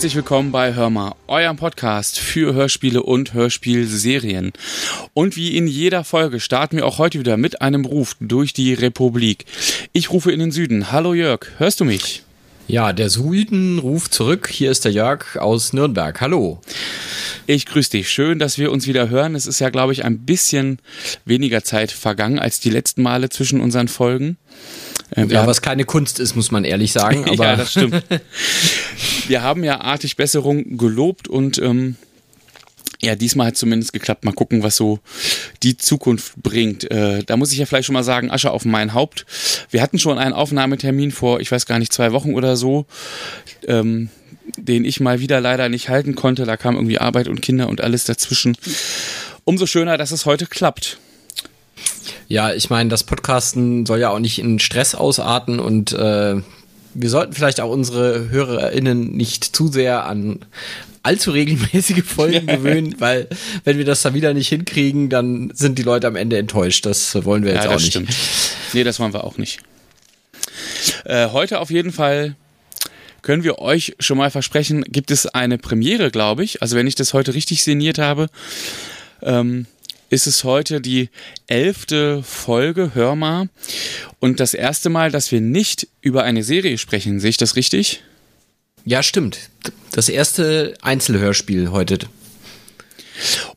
Herzlich willkommen bei Hörmer, eurem Podcast für Hörspiele und Hörspielserien. Und wie in jeder Folge starten wir auch heute wieder mit einem Ruf durch die Republik. Ich rufe in den Süden. Hallo Jörg, hörst du mich? Ja, der Süden ruft zurück. Hier ist der Jörg aus Nürnberg. Hallo. Ich grüße dich. Schön, dass wir uns wieder hören. Es ist ja, glaube ich, ein bisschen weniger Zeit vergangen als die letzten Male zwischen unseren Folgen. Äh, ja, was keine Kunst ist, muss man ehrlich sagen. Aber ja, das stimmt. wir haben ja artig Besserung gelobt und ähm, ja, diesmal hat zumindest geklappt. Mal gucken, was so die Zukunft bringt. Äh, da muss ich ja vielleicht schon mal sagen, Asche auf mein Haupt. Wir hatten schon einen Aufnahmetermin vor, ich weiß gar nicht, zwei Wochen oder so, ähm, den ich mal wieder leider nicht halten konnte. Da kam irgendwie Arbeit und Kinder und alles dazwischen. Umso schöner, dass es heute klappt. Ja, ich meine, das Podcasten soll ja auch nicht in Stress ausarten und äh, wir sollten vielleicht auch unsere HörerInnen nicht zu sehr an allzu regelmäßige Folgen gewöhnen, weil wenn wir das dann wieder nicht hinkriegen, dann sind die Leute am Ende enttäuscht. Das wollen wir jetzt ja, auch nicht. Stimmt. Nee, das wollen wir auch nicht. Äh, heute auf jeden Fall können wir euch schon mal versprechen, gibt es eine Premiere, glaube ich. Also wenn ich das heute richtig sinniert habe, ähm, ist es heute die elfte Folge, hör mal. Und das erste Mal, dass wir nicht über eine Serie sprechen. Sehe ich das richtig? Ja, stimmt. Das erste Einzelhörspiel heute.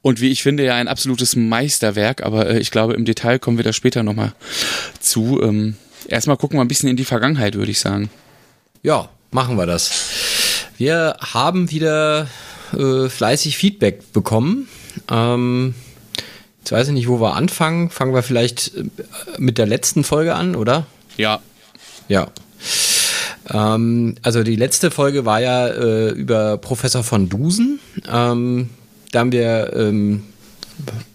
Und wie ich finde, ja ein absolutes Meisterwerk, aber äh, ich glaube, im Detail kommen wir da später nochmal zu. Ähm, erstmal gucken wir ein bisschen in die Vergangenheit, würde ich sagen. Ja, machen wir das. Wir haben wieder äh, fleißig Feedback bekommen. Ähm, jetzt weiß ich nicht, wo wir anfangen. Fangen wir vielleicht äh, mit der letzten Folge an, oder? Ja. Ja. Ähm, also die letzte Folge war ja äh, über Professor von Dusen. Ähm, da haben wir ähm,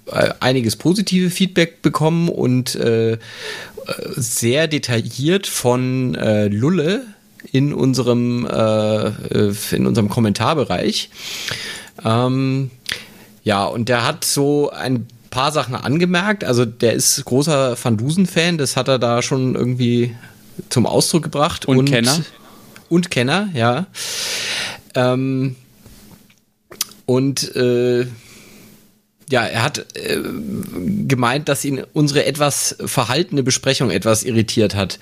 äh, einiges positive Feedback bekommen und äh, sehr detailliert von äh, Lulle in unserem, äh, in unserem Kommentarbereich. Ähm, ja, und der hat so ein paar Sachen angemerkt. Also der ist großer Van Dusen-Fan, das hat er da schon irgendwie zum Ausdruck gebracht. Und, und Kenner. Und Kenner, ja. Ähm, und äh, ja, er hat äh, gemeint, dass ihn unsere etwas verhaltene Besprechung etwas irritiert hat.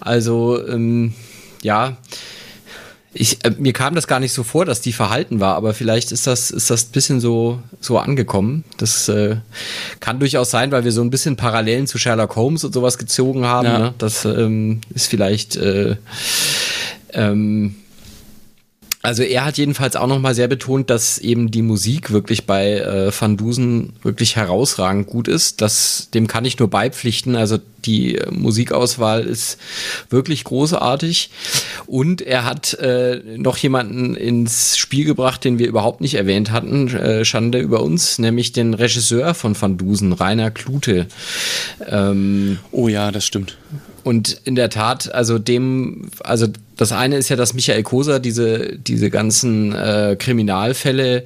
Also, ähm, ja, ich, äh, mir kam das gar nicht so vor, dass die verhalten war, aber vielleicht ist das, ist das ein bisschen so, so angekommen. Das äh, kann durchaus sein, weil wir so ein bisschen Parallelen zu Sherlock Holmes und sowas gezogen haben. Ja. Ne? Das ähm, ist vielleicht äh, ähm, also er hat jedenfalls auch nochmal sehr betont, dass eben die Musik wirklich bei äh, Van Dusen wirklich herausragend gut ist. Das, dem kann ich nur beipflichten. Also die äh, Musikauswahl ist wirklich großartig. Und er hat äh, noch jemanden ins Spiel gebracht, den wir überhaupt nicht erwähnt hatten. Äh, Schande über uns, nämlich den Regisseur von Van Dusen, Rainer Klute. Ähm, oh ja, das stimmt. Und in der Tat, also dem, also das eine ist ja, dass Michael Koser diese, diese ganzen äh, Kriminalfälle,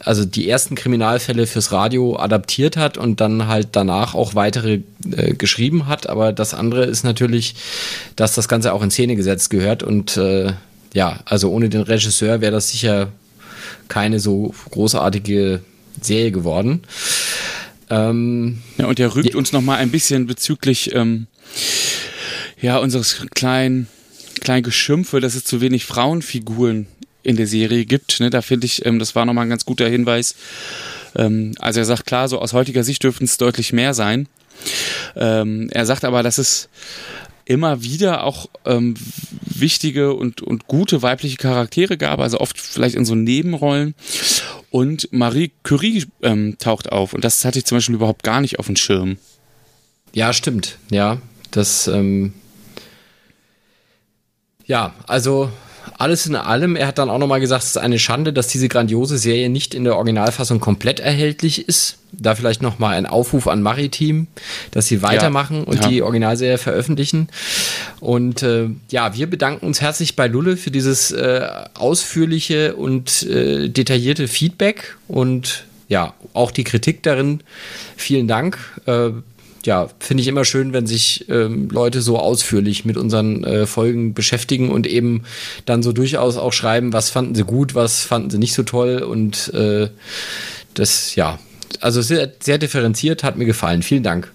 also die ersten Kriminalfälle fürs Radio adaptiert hat und dann halt danach auch weitere äh, geschrieben hat. Aber das andere ist natürlich, dass das Ganze auch in Szene gesetzt gehört. Und äh, ja, also ohne den Regisseur wäre das sicher keine so großartige Serie geworden. Ähm, ja, und er rügt uns noch mal ein bisschen bezüglich ähm, ja, unseres kleinen, kleinen Geschimpfe, dass es zu wenig Frauenfiguren in der Serie gibt. Ne? Da finde ich, ähm, das war nochmal ein ganz guter Hinweis. Ähm, also er sagt klar, so aus heutiger Sicht dürften es deutlich mehr sein. Ähm, er sagt aber, dass es immer wieder auch ähm, wichtige und, und gute weibliche Charaktere gab, also oft vielleicht in so Nebenrollen. Und Marie Curie ähm, taucht auf und das hatte ich zum Beispiel überhaupt gar nicht auf dem Schirm. Ja, stimmt. Ja, das ähm, ja, also alles in allem, er hat dann auch nochmal gesagt, es ist eine Schande, dass diese grandiose Serie nicht in der Originalfassung komplett erhältlich ist. Da vielleicht nochmal ein Aufruf an Maritim, dass sie weitermachen ja, und ja. die Originalserie veröffentlichen. Und äh, ja, wir bedanken uns herzlich bei Lulle für dieses äh, ausführliche und äh, detaillierte Feedback und ja, auch die Kritik darin. Vielen Dank. Ja, finde ich immer schön, wenn sich ähm, Leute so ausführlich mit unseren äh, Folgen beschäftigen und eben dann so durchaus auch schreiben, was fanden sie gut, was fanden sie nicht so toll und äh, das, ja, also sehr, sehr differenziert, hat mir gefallen. Vielen Dank.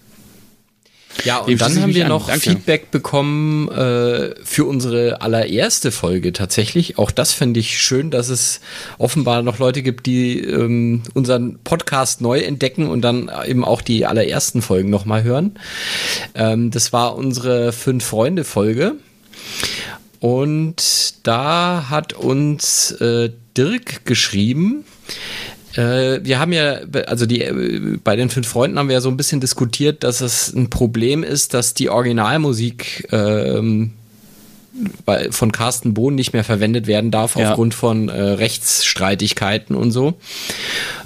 Ja, und dann haben wir noch Feedback bekommen äh, für unsere allererste Folge tatsächlich. Auch das finde ich schön, dass es offenbar noch Leute gibt, die ähm, unseren Podcast neu entdecken und dann eben auch die allerersten Folgen nochmal hören. Ähm, das war unsere Fünf-Freunde-Folge. Und da hat uns äh, Dirk geschrieben, äh, wir haben ja, also die, äh, bei den fünf Freunden haben wir ja so ein bisschen diskutiert, dass es ein Problem ist, dass die Originalmusik ähm, bei, von Carsten Bohn nicht mehr verwendet werden darf ja. aufgrund von äh, Rechtsstreitigkeiten und so.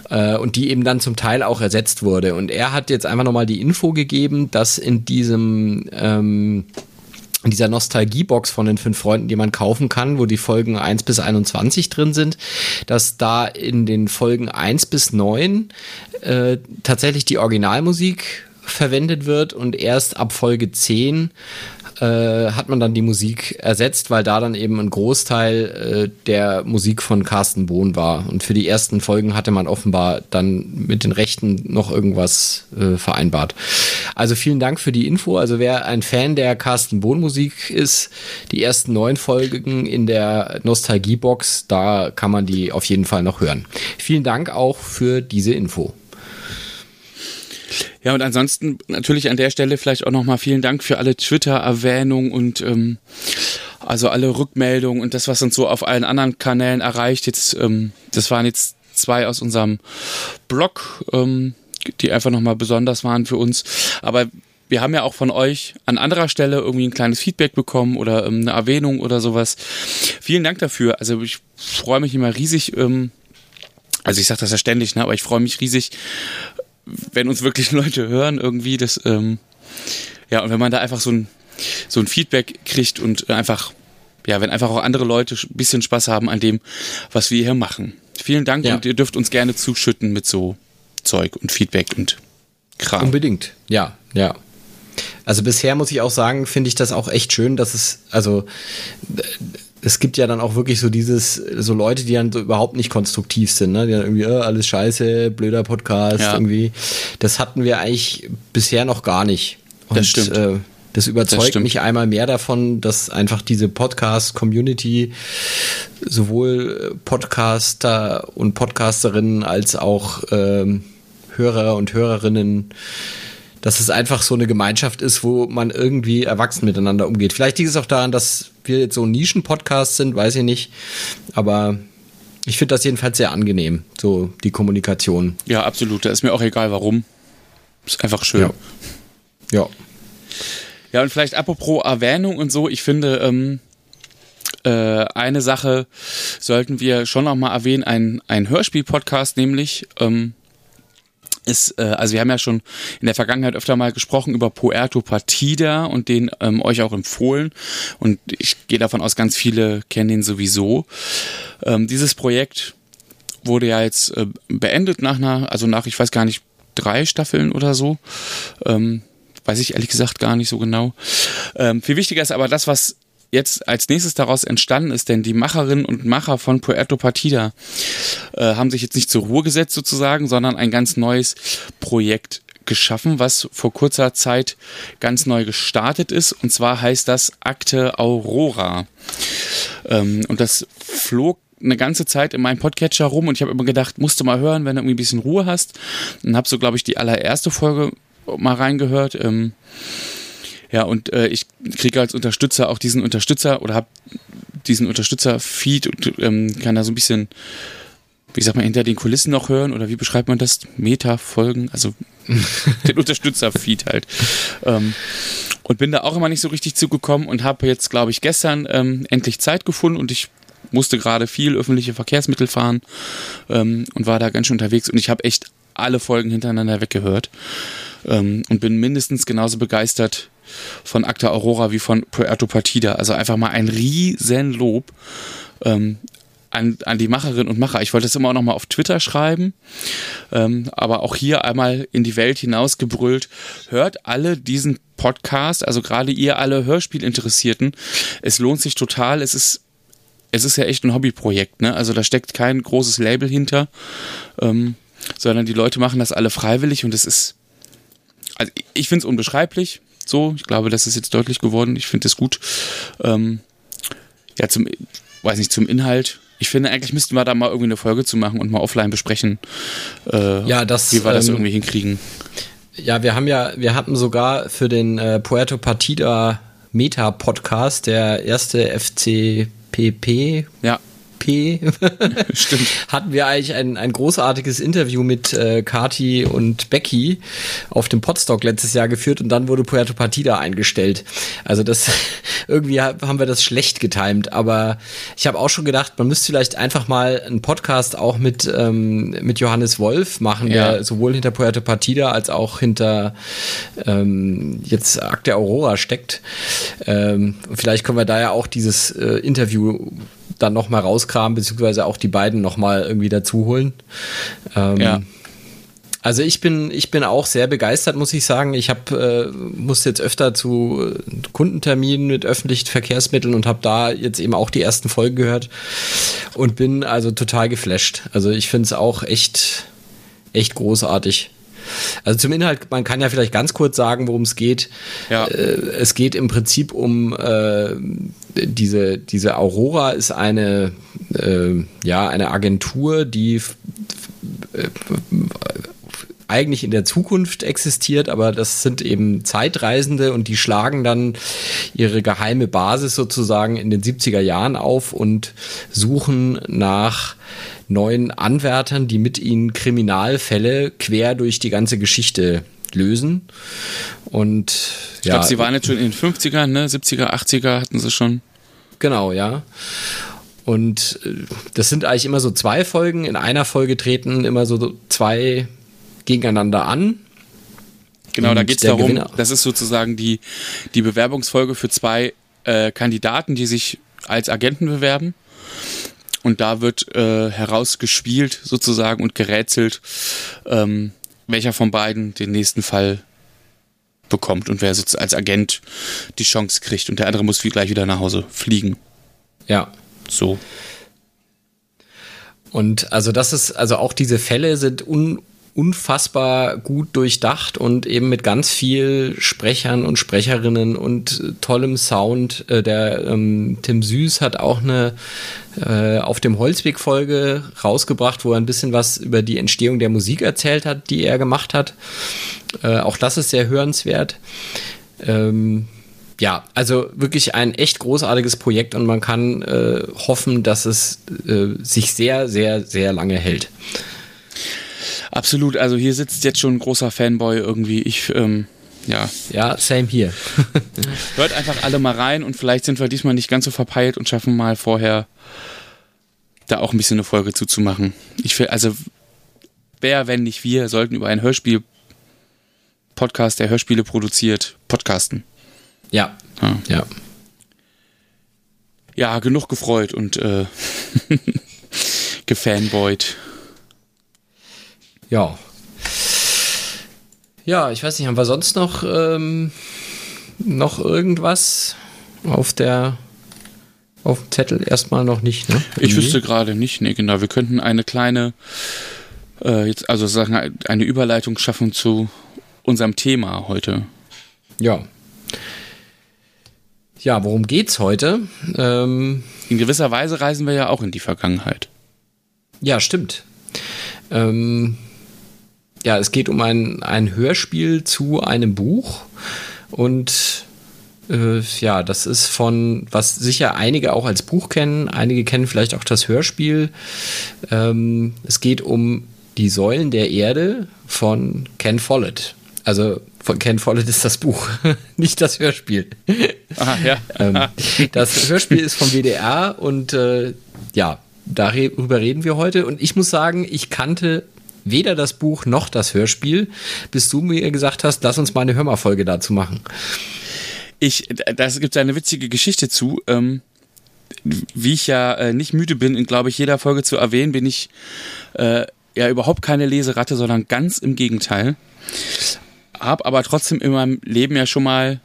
Äh, und die eben dann zum Teil auch ersetzt wurde. Und er hat jetzt einfach nochmal die Info gegeben, dass in diesem ähm, in dieser Nostalgiebox von den fünf Freunden, die man kaufen kann, wo die Folgen 1 bis 21 drin sind, dass da in den Folgen 1 bis 9 äh, tatsächlich die Originalmusik verwendet wird und erst ab Folge 10 äh, hat man dann die Musik ersetzt, weil da dann eben ein Großteil äh, der Musik von Carsten Bohn war. Und für die ersten Folgen hatte man offenbar dann mit den Rechten noch irgendwas äh, vereinbart. Also vielen Dank für die Info. Also wer ein Fan der Carsten Bohn Musik ist, die ersten neun Folgen in der Nostalgiebox, da kann man die auf jeden Fall noch hören. Vielen Dank auch für diese Info. Ja, und ansonsten natürlich an der Stelle vielleicht auch nochmal vielen Dank für alle Twitter-Erwähnungen und ähm, also alle Rückmeldungen und das, was uns so auf allen anderen Kanälen erreicht. Jetzt, ähm, das waren jetzt zwei aus unserem Blog, ähm, die einfach nochmal besonders waren für uns. Aber wir haben ja auch von euch an anderer Stelle irgendwie ein kleines Feedback bekommen oder ähm, eine Erwähnung oder sowas. Vielen Dank dafür. Also ich freue mich immer riesig. Ähm, also ich sage das ja ständig, ne, aber ich freue mich riesig, wenn uns wirklich Leute hören irgendwie, das, ähm, ja, und wenn man da einfach so ein, so ein Feedback kriegt und einfach, ja, wenn einfach auch andere Leute ein bisschen Spaß haben an dem, was wir hier machen. Vielen Dank ja. und ihr dürft uns gerne zuschütten mit so Zeug und Feedback und Kram. Unbedingt, ja, ja. Also bisher muss ich auch sagen, finde ich das auch echt schön, dass es, also es gibt ja dann auch wirklich so dieses, so Leute, die dann so überhaupt nicht konstruktiv sind, ne? Die dann irgendwie, oh, alles scheiße, blöder Podcast, ja. irgendwie. Das hatten wir eigentlich bisher noch gar nicht. Und, das stimmt. Äh, das überzeugt das mich einmal mehr davon, dass einfach diese Podcast-Community sowohl Podcaster und Podcasterinnen als auch ähm, Hörer und Hörerinnen dass es einfach so eine Gemeinschaft ist, wo man irgendwie erwachsen miteinander umgeht. Vielleicht liegt es auch daran, dass wir jetzt so ein Nischen-Podcast sind, weiß ich nicht. Aber ich finde das jedenfalls sehr angenehm, so die Kommunikation. Ja, absolut. Da ist mir auch egal, warum. Ist einfach schön. Ja. Ja, ja und vielleicht apropos Erwähnung und so, ich finde, ähm, äh, eine Sache sollten wir schon noch mal erwähnen, ein, ein Hörspiel-Podcast, nämlich ähm, ist, äh, also wir haben ja schon in der Vergangenheit öfter mal gesprochen über Puerto Partida und den ähm, euch auch empfohlen. Und ich gehe davon aus, ganz viele kennen den sowieso. Ähm, dieses Projekt wurde ja jetzt äh, beendet nach einer, also nach, ich weiß gar nicht, drei Staffeln oder so. Ähm, weiß ich ehrlich gesagt gar nicht so genau. Ähm, viel wichtiger ist aber das, was jetzt als nächstes daraus entstanden ist, denn die Macherinnen und Macher von Puerto Partida äh, haben sich jetzt nicht zur Ruhe gesetzt sozusagen, sondern ein ganz neues Projekt geschaffen, was vor kurzer Zeit ganz neu gestartet ist. Und zwar heißt das Akte Aurora. Ähm, und das flog eine ganze Zeit in meinem Podcatcher rum und ich habe immer gedacht, musst du mal hören, wenn du irgendwie ein bisschen Ruhe hast. Und habe so, glaube ich, die allererste Folge mal reingehört. Ähm, ja, und äh, ich kriege als Unterstützer auch diesen Unterstützer oder habe diesen Unterstützer-Feed und ähm, kann da so ein bisschen, wie sagt man, hinter den Kulissen noch hören oder wie beschreibt man das? Meta-Folgen, also den Unterstützer-Feed halt. Ähm, und bin da auch immer nicht so richtig zugekommen und habe jetzt, glaube ich, gestern ähm, endlich Zeit gefunden und ich musste gerade viel öffentliche Verkehrsmittel fahren ähm, und war da ganz schön unterwegs und ich habe echt alle Folgen hintereinander weggehört ähm, und bin mindestens genauso begeistert von Acta Aurora wie von Puerto Partida. Also einfach mal ein riesen Lob. Ähm, an, an die Macherinnen und Macher. Ich wollte das immer auch nochmal auf Twitter schreiben, ähm, aber auch hier einmal in die Welt hinausgebrüllt. Hört alle diesen Podcast, also gerade ihr alle Hörspielinteressierten. Es lohnt sich total. Es ist es ist ja echt ein Hobbyprojekt, ne? Also da steckt kein großes Label hinter, ähm, sondern die Leute machen das alle freiwillig und es ist, also ich finde es unbeschreiblich. So, ich glaube, das ist jetzt deutlich geworden. Ich finde es gut. Ähm, ja, zum, weiß nicht, zum Inhalt ich finde, eigentlich müssten wir da mal irgendwie eine Folge zu machen und mal offline besprechen, äh, ja, das, wie wir das ähm, irgendwie hinkriegen. Ja, wir haben ja, wir hatten sogar für den äh, Puerto Partida Meta Podcast, der erste FCPP, ja. P Stimmt. hatten wir eigentlich ein, ein großartiges Interview mit äh, Kati und Becky auf dem Podstock letztes Jahr geführt und dann wurde Puerto Partida eingestellt. Also das irgendwie haben wir das schlecht getimt, aber ich habe auch schon gedacht, man müsste vielleicht einfach mal einen Podcast auch mit ähm, mit Johannes Wolf machen, ja. der sowohl hinter Puerto Partida als auch hinter ähm, jetzt Akt der Aurora steckt. Ähm, vielleicht können wir da ja auch dieses äh, Interview dann nochmal rauskramen, beziehungsweise auch die beiden nochmal irgendwie dazu holen. Ähm, ja. Also ich bin, ich bin auch sehr begeistert, muss ich sagen. Ich habe äh, muss jetzt öfter zu äh, Kundenterminen mit öffentlichen Verkehrsmitteln und habe da jetzt eben auch die ersten Folgen gehört und bin also total geflasht. Also ich finde es auch echt, echt großartig. Also zum Inhalt, man kann ja vielleicht ganz kurz sagen, worum es geht. Ja. Äh, es geht im Prinzip um äh, diese, diese Aurora ist eine, äh, ja, eine Agentur, die äh, eigentlich in der Zukunft existiert, aber das sind eben Zeitreisende und die schlagen dann ihre geheime Basis sozusagen in den 70er Jahren auf und suchen nach neuen Anwärtern, die mit ihnen Kriminalfälle quer durch die ganze Geschichte lösen. Und ich ja, glaube, sie waren jetzt schon in den 50ern, ne? 70er, 80er hatten sie schon. Genau, ja. Und äh, das sind eigentlich immer so zwei Folgen. In einer Folge treten immer so zwei gegeneinander an. Genau, da geht es darum, Gewinner. das ist sozusagen die, die Bewerbungsfolge für zwei äh, Kandidaten, die sich als Agenten bewerben. Und da wird äh, herausgespielt sozusagen und gerätselt, ähm, welcher von beiden den nächsten Fall bekommt und wer als Agent die Chance kriegt. Und der andere muss wie gleich wieder nach Hause fliegen. Ja. So. Und also das ist, also auch diese Fälle sind un, unfassbar gut durchdacht und eben mit ganz viel Sprechern und Sprecherinnen und tollem Sound. Äh, der ähm, Tim Süß hat auch eine äh, auf dem Holzweg-Folge rausgebracht, wo er ein bisschen was über die Entstehung der Musik erzählt hat, die er gemacht hat. Äh, auch das ist sehr hörenswert. Ähm, ja, also wirklich ein echt großartiges Projekt und man kann äh, hoffen, dass es äh, sich sehr, sehr, sehr lange hält. Absolut, also hier sitzt jetzt schon ein großer Fanboy irgendwie. Ich, ähm, ja. Ja, same hier. Hört einfach alle mal rein und vielleicht sind wir diesmal nicht ganz so verpeilt und schaffen mal vorher da auch ein bisschen eine Folge zuzumachen. Ich will, also, wer, wenn nicht wir, sollten über ein Hörspiel Podcast, der Hörspiele produziert, podcasten. Ja. Ja. Ja, ja genug gefreut und äh, gefanboyt. Ja. Ja, ich weiß nicht, haben wir sonst noch, ähm, noch irgendwas auf der auf dem Zettel erstmal noch nicht, ne? Ich wüsste gerade nicht, ne, genau. Wir könnten eine kleine, äh, jetzt, also sagen, eine Überleitung schaffen zu unserem Thema heute. Ja. Ja, worum geht's heute? Ähm, in gewisser Weise reisen wir ja auch in die Vergangenheit. Ja, stimmt. Ähm, ja, es geht um ein, ein Hörspiel zu einem Buch und äh, ja, das ist von, was sicher einige auch als Buch kennen, einige kennen vielleicht auch das Hörspiel. Ähm, es geht um die Säulen der Erde von Ken Follett. Also von Ken Follett ist das Buch, nicht das Hörspiel. Aha, ja. ähm, das Hörspiel ist vom WDR und äh, ja, darüber reden wir heute. Und ich muss sagen, ich kannte weder das Buch noch das Hörspiel, bis du mir gesagt hast, lass uns mal eine Hörmerfolge dazu machen. Ich, das gibt eine witzige Geschichte zu. Ähm, wie ich ja äh, nicht müde bin, in glaube ich jeder Folge zu erwähnen, bin ich äh, ja überhaupt keine Leseratte, sondern ganz im Gegenteil. Hab aber trotzdem in meinem Leben ja schon mal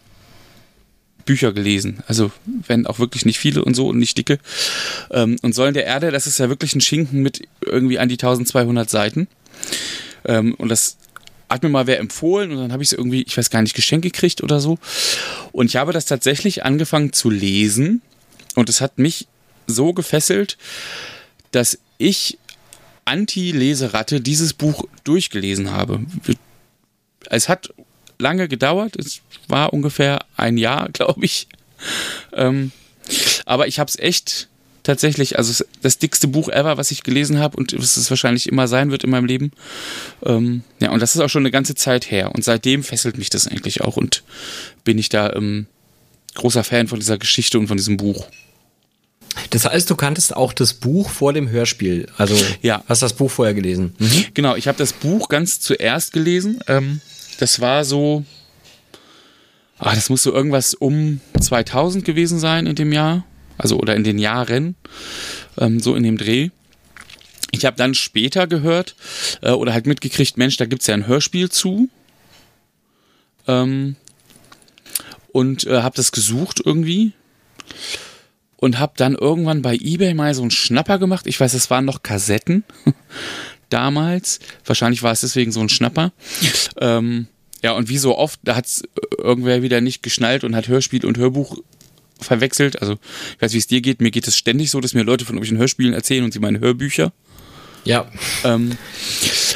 Bücher gelesen. Also, wenn auch wirklich nicht viele und so und nicht dicke. Ähm, und Säulen der Erde, das ist ja wirklich ein Schinken mit irgendwie an die 1200 Seiten. Ähm, und das hat mir mal wer empfohlen und dann habe ich es irgendwie, ich weiß gar nicht, geschenkt gekriegt oder so. Und ich habe das tatsächlich angefangen zu lesen und es hat mich so gefesselt, dass ich Anti-Leseratte dieses Buch durchgelesen habe. Es hat lange gedauert, es war ungefähr ein Jahr, glaube ich. Ähm, aber ich habe es echt tatsächlich, also das dickste Buch ever, was ich gelesen habe und was es wahrscheinlich immer sein wird in meinem Leben. Ähm, ja, und das ist auch schon eine ganze Zeit her. Und seitdem fesselt mich das eigentlich auch und bin ich da ähm, großer Fan von dieser Geschichte und von diesem Buch. Das heißt, du kanntest auch das Buch vor dem Hörspiel. Also ja. hast das Buch vorher gelesen. Mhm. Genau, ich habe das Buch ganz zuerst gelesen. Ähm, das war so, ah, das muss so irgendwas um 2000 gewesen sein in dem Jahr also oder in den Jahren, ähm, so in dem Dreh. Ich habe dann später gehört äh, oder halt mitgekriegt, Mensch, da gibt's ja ein Hörspiel zu. Ähm, und äh, habe das gesucht irgendwie und habe dann irgendwann bei eBay mal so einen Schnapper gemacht. Ich weiß, es waren noch Kassetten damals. Wahrscheinlich war es deswegen so ein Schnapper. Ähm, ja, und wie so oft, da hat's irgendwer wieder nicht geschnallt und hat Hörspiel und Hörbuch verwechselt. Also ich weiß, wie es dir geht. Mir geht es ständig so, dass mir Leute von irgendwelchen Hörspielen erzählen und sie meine Hörbücher. Ja. Ähm,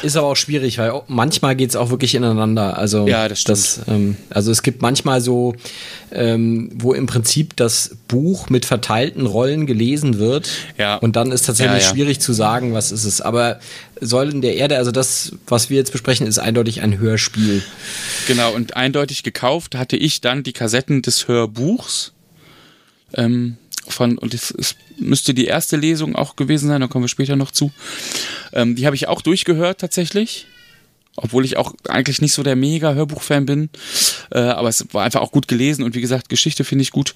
ist aber auch schwierig, weil manchmal geht es auch wirklich ineinander. Also, ja, das stimmt. Das, ähm, also es gibt manchmal so, ähm, wo im Prinzip das Buch mit verteilten Rollen gelesen wird. Ja. Und dann ist tatsächlich ja, ja. schwierig zu sagen, was ist es. Aber Säulen der Erde, also das, was wir jetzt besprechen, ist eindeutig ein Hörspiel. Genau, und eindeutig gekauft hatte ich dann die Kassetten des Hörbuchs ähm, von, und es, es, müsste die erste Lesung auch gewesen sein, da kommen wir später noch zu. Ähm, die habe ich auch durchgehört tatsächlich. Obwohl ich auch eigentlich nicht so der mega Hörbuchfan bin. Äh, aber es war einfach auch gut gelesen und wie gesagt, Geschichte finde ich gut.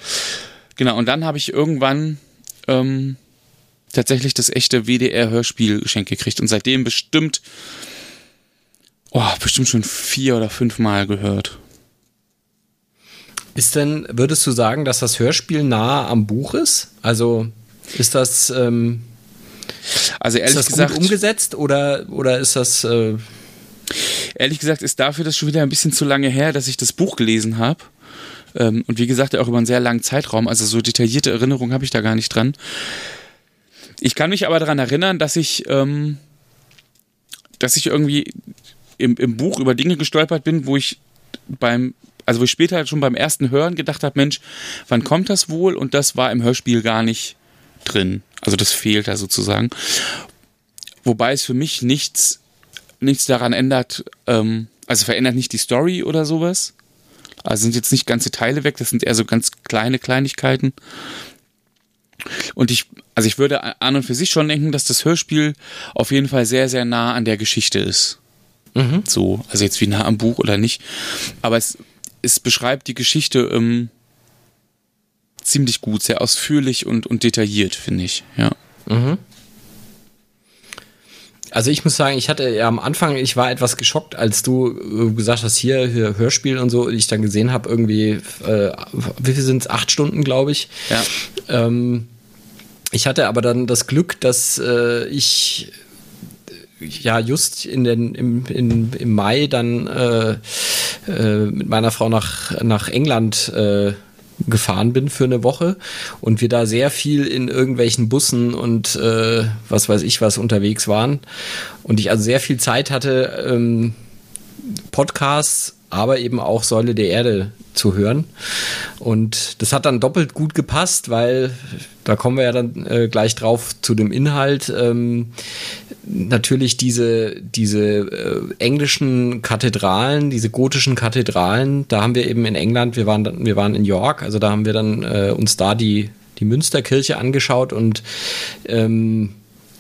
Genau, und dann habe ich irgendwann ähm, tatsächlich das echte WDR-Hörspiel geschenkt gekriegt und seitdem bestimmt, oh, bestimmt schon vier oder fünf Mal gehört. Ist denn, würdest du sagen, dass das Hörspiel nah am Buch ist? Also ist das, ähm, also ehrlich ist das gesagt, gut umgesetzt oder, oder ist das. Äh ehrlich gesagt ist dafür das schon wieder ein bisschen zu lange her, dass ich das Buch gelesen habe. Ähm, und wie gesagt, auch über einen sehr langen Zeitraum. Also so detaillierte Erinnerungen habe ich da gar nicht dran. Ich kann mich aber daran erinnern, dass ich, ähm, dass ich irgendwie im, im Buch über Dinge gestolpert bin, wo ich beim also wo ich später halt schon beim ersten Hören gedacht habe, Mensch, wann kommt das wohl? Und das war im Hörspiel gar nicht drin. Also das fehlt da sozusagen. Wobei es für mich nichts, nichts daran ändert, ähm, also verändert nicht die Story oder sowas. Also sind jetzt nicht ganze Teile weg, das sind eher so ganz kleine Kleinigkeiten. Und ich, also ich würde an und für sich schon denken, dass das Hörspiel auf jeden Fall sehr, sehr nah an der Geschichte ist. Mhm. So, also jetzt wie nah am Buch oder nicht. Aber es es beschreibt die Geschichte ähm, ziemlich gut, sehr ausführlich und, und detailliert, finde ich, ja. Mhm. Also ich muss sagen, ich hatte ja am Anfang, ich war etwas geschockt, als du äh, gesagt hast, hier, hier Hörspiel und so, ich dann gesehen habe, irgendwie, äh, wie viel sind es? Acht Stunden, glaube ich. Ja. Ähm, ich hatte aber dann das Glück, dass äh, ich ja just in den, im, in, im Mai dann äh, äh, mit meiner Frau nach, nach England äh, gefahren bin für eine Woche und wir da sehr viel in irgendwelchen Bussen und äh, was weiß ich was unterwegs waren und ich also sehr viel Zeit hatte, ähm, Podcasts, aber eben auch Säule der Erde zu hören. Und das hat dann doppelt gut gepasst, weil da kommen wir ja dann äh, gleich drauf zu dem Inhalt. Ähm, natürlich diese, diese äh, englischen Kathedralen, diese gotischen Kathedralen, da haben wir eben in England, wir waren, wir waren in York, also da haben wir dann äh, uns da die, die Münsterkirche angeschaut und ähm,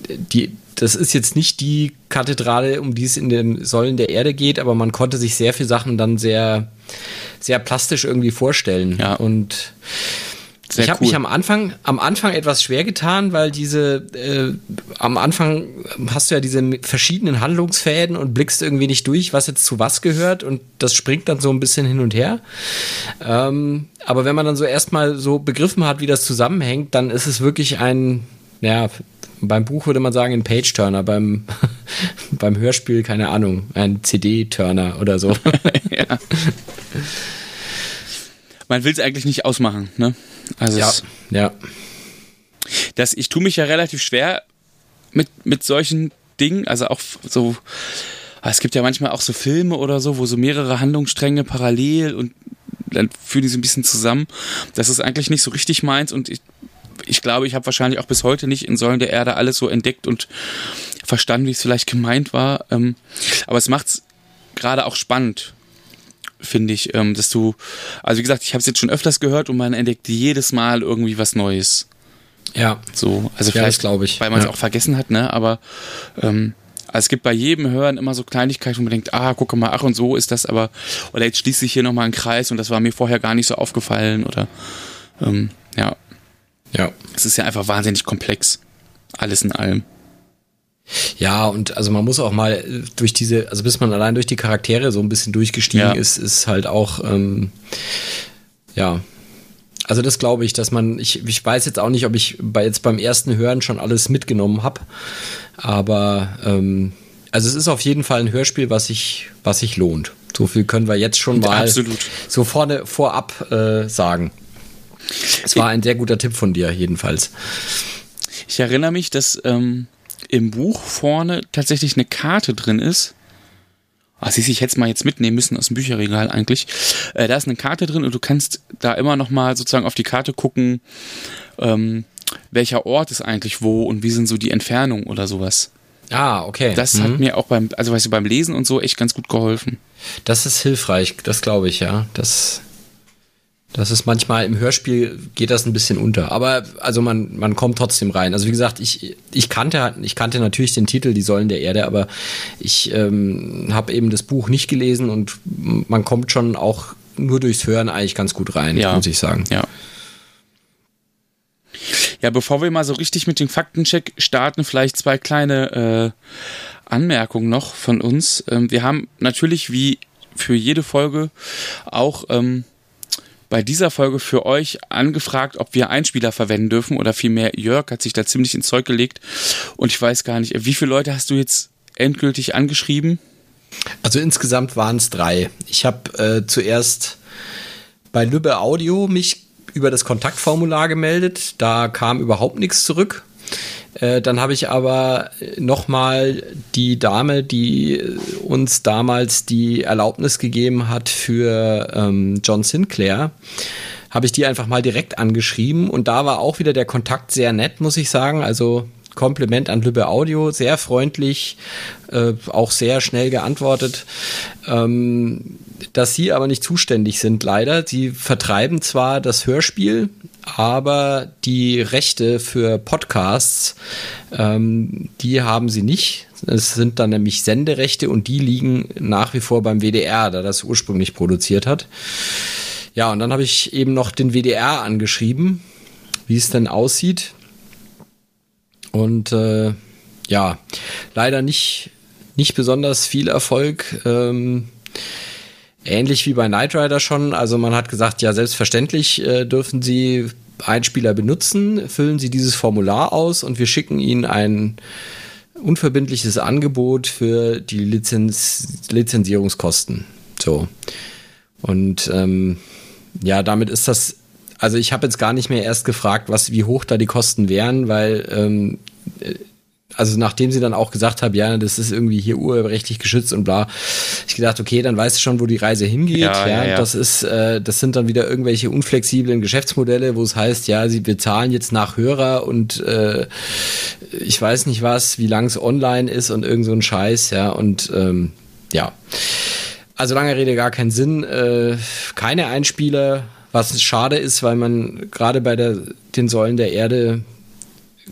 die, das ist jetzt nicht die Kathedrale, um die es in den Säulen der Erde geht, aber man konnte sich sehr viele Sachen dann sehr, sehr plastisch irgendwie vorstellen. Ja. Und Sehr ich habe cool. mich am Anfang, am Anfang etwas schwer getan, weil diese, äh, am Anfang hast du ja diese verschiedenen Handlungsfäden und blickst irgendwie nicht durch, was jetzt zu was gehört und das springt dann so ein bisschen hin und her. Ähm, aber wenn man dann so erstmal so begriffen hat, wie das zusammenhängt, dann ist es wirklich ein, ja, beim Buch würde man sagen ein Page-Turner, beim, beim Hörspiel, keine Ahnung, ein CD-Turner oder so. ja. Man will es eigentlich nicht ausmachen, ne? Also ja, es, ja. Das, ich tue mich ja relativ schwer mit, mit solchen Dingen, also auch so, es gibt ja manchmal auch so Filme oder so, wo so mehrere Handlungsstränge parallel und dann führen die so ein bisschen zusammen. Das ist eigentlich nicht so richtig meins und ich, ich glaube, ich habe wahrscheinlich auch bis heute nicht in Säulen der Erde alles so entdeckt und verstanden, wie es vielleicht gemeint war. Ähm, aber es macht es gerade auch spannend, finde ich, ähm, dass du, also wie gesagt, ich habe es jetzt schon öfters gehört und man entdeckt jedes Mal irgendwie was Neues. Ja. So, also ja, vielleicht, glaube ich, weil man es ja. auch vergessen hat, ne? Aber ähm, also es gibt bei jedem Hören immer so Kleinigkeiten, wo man denkt, ah, guck mal, ach und so ist das, aber oder jetzt schließt sich hier nochmal ein Kreis und das war mir vorher gar nicht so aufgefallen oder ähm, ja. Ja. Es ist ja einfach wahnsinnig komplex. Alles in allem. Ja, und also man muss auch mal durch diese, also bis man allein durch die Charaktere so ein bisschen durchgestiegen ja. ist, ist halt auch, ähm, ja. Also das glaube ich, dass man, ich, ich weiß jetzt auch nicht, ob ich bei jetzt beim ersten Hören schon alles mitgenommen habe, aber ähm, also es ist auf jeden Fall ein Hörspiel, was sich, was sich lohnt. So viel können wir jetzt schon mal Absolut. so vorne vorab äh, sagen. Es war ein sehr guter Tipp von dir, jedenfalls. Ich erinnere mich, dass ähm, im Buch vorne tatsächlich eine Karte drin ist. Ach, siehst ich hätte es mal jetzt mitnehmen müssen aus dem Bücherregal eigentlich. Äh, da ist eine Karte drin und du kannst da immer noch mal sozusagen auf die Karte gucken, ähm, welcher Ort ist eigentlich wo und wie sind so die Entfernungen oder sowas. Ah, okay. Das mhm. hat mir auch beim, also weißt du, beim Lesen und so echt ganz gut geholfen. Das ist hilfreich, das glaube ich, ja. Das das ist manchmal im Hörspiel geht das ein bisschen unter. Aber also man, man kommt trotzdem rein. Also wie gesagt, ich, ich kannte, ich kannte natürlich den Titel Die Säulen der Erde, aber ich ähm, habe eben das Buch nicht gelesen und man kommt schon auch nur durchs Hören eigentlich ganz gut rein, ja. muss ich sagen. Ja. Ja, bevor wir mal so richtig mit dem Faktencheck starten, vielleicht zwei kleine äh, Anmerkungen noch von uns. Ähm, wir haben natürlich wie für jede Folge auch ähm, bei dieser Folge für euch angefragt, ob wir Einspieler verwenden dürfen oder vielmehr Jörg hat sich da ziemlich ins Zeug gelegt und ich weiß gar nicht, wie viele Leute hast du jetzt endgültig angeschrieben? Also insgesamt waren es drei. Ich habe äh, zuerst bei Lübbe Audio mich über das Kontaktformular gemeldet. Da kam überhaupt nichts zurück. Äh, dann habe ich aber nochmal die Dame, die uns damals die Erlaubnis gegeben hat für ähm, John Sinclair, habe ich die einfach mal direkt angeschrieben und da war auch wieder der Kontakt sehr nett, muss ich sagen. Also Kompliment an Lübbe Audio, sehr freundlich, äh, auch sehr schnell geantwortet. Ähm, dass sie aber nicht zuständig sind, leider. Sie vertreiben zwar das Hörspiel, aber die Rechte für Podcasts, ähm, die haben sie nicht. Es sind dann nämlich Senderechte und die liegen nach wie vor beim WDR, da das ursprünglich produziert hat. Ja, und dann habe ich eben noch den WDR angeschrieben, wie es denn aussieht. Und äh, ja, leider nicht, nicht besonders viel Erfolg. Ähm, ähnlich wie bei Knight Rider schon. Also man hat gesagt, ja, selbstverständlich äh, dürfen Sie Einspieler benutzen, füllen Sie dieses Formular aus und wir schicken Ihnen ein unverbindliches Angebot für die Lizenz Lizenzierungskosten. So. Und ähm, ja, damit ist das, also ich habe jetzt gar nicht mehr erst gefragt, was, wie hoch da die Kosten wären, weil ähm, also nachdem sie dann auch gesagt haben, ja, das ist irgendwie hier urheberrechtlich geschützt und bla, ich gedacht, okay, dann weißt du schon, wo die Reise hingeht. Ja, ja, ja. das ist, äh, das sind dann wieder irgendwelche unflexiblen Geschäftsmodelle, wo es heißt, ja, sie bezahlen jetzt nach Hörer und äh, ich weiß nicht was, wie lang es online ist und irgend so ein Scheiß, ja, und ähm, ja. Also lange Rede gar keinen Sinn. Äh, keine Einspieler, was schade ist, weil man gerade bei der, den Säulen der Erde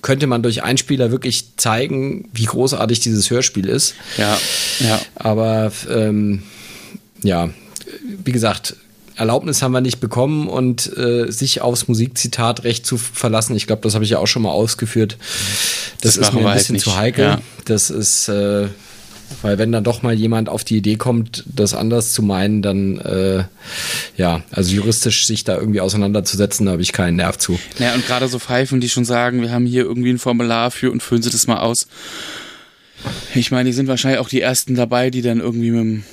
könnte man durch Einspieler wirklich zeigen, wie großartig dieses Hörspiel ist. Ja, ja. Aber ähm, ja, wie gesagt, Erlaubnis haben wir nicht bekommen und äh, sich aufs Musikzitat recht zu verlassen. Ich glaube, das habe ich ja auch schon mal ausgeführt. Das, das ist mir ein bisschen halt zu heikel. Ja. Das ist, äh, weil wenn dann doch mal jemand auf die Idee kommt, das anders zu meinen, dann äh, ja, also juristisch sich da irgendwie auseinanderzusetzen, da habe ich keinen Nerv zu. Ja, und gerade so Pfeifen, die schon sagen, wir haben hier irgendwie ein Formular für und füllen Sie das mal aus. Ich meine, die sind wahrscheinlich auch die ersten dabei, die dann irgendwie mit dem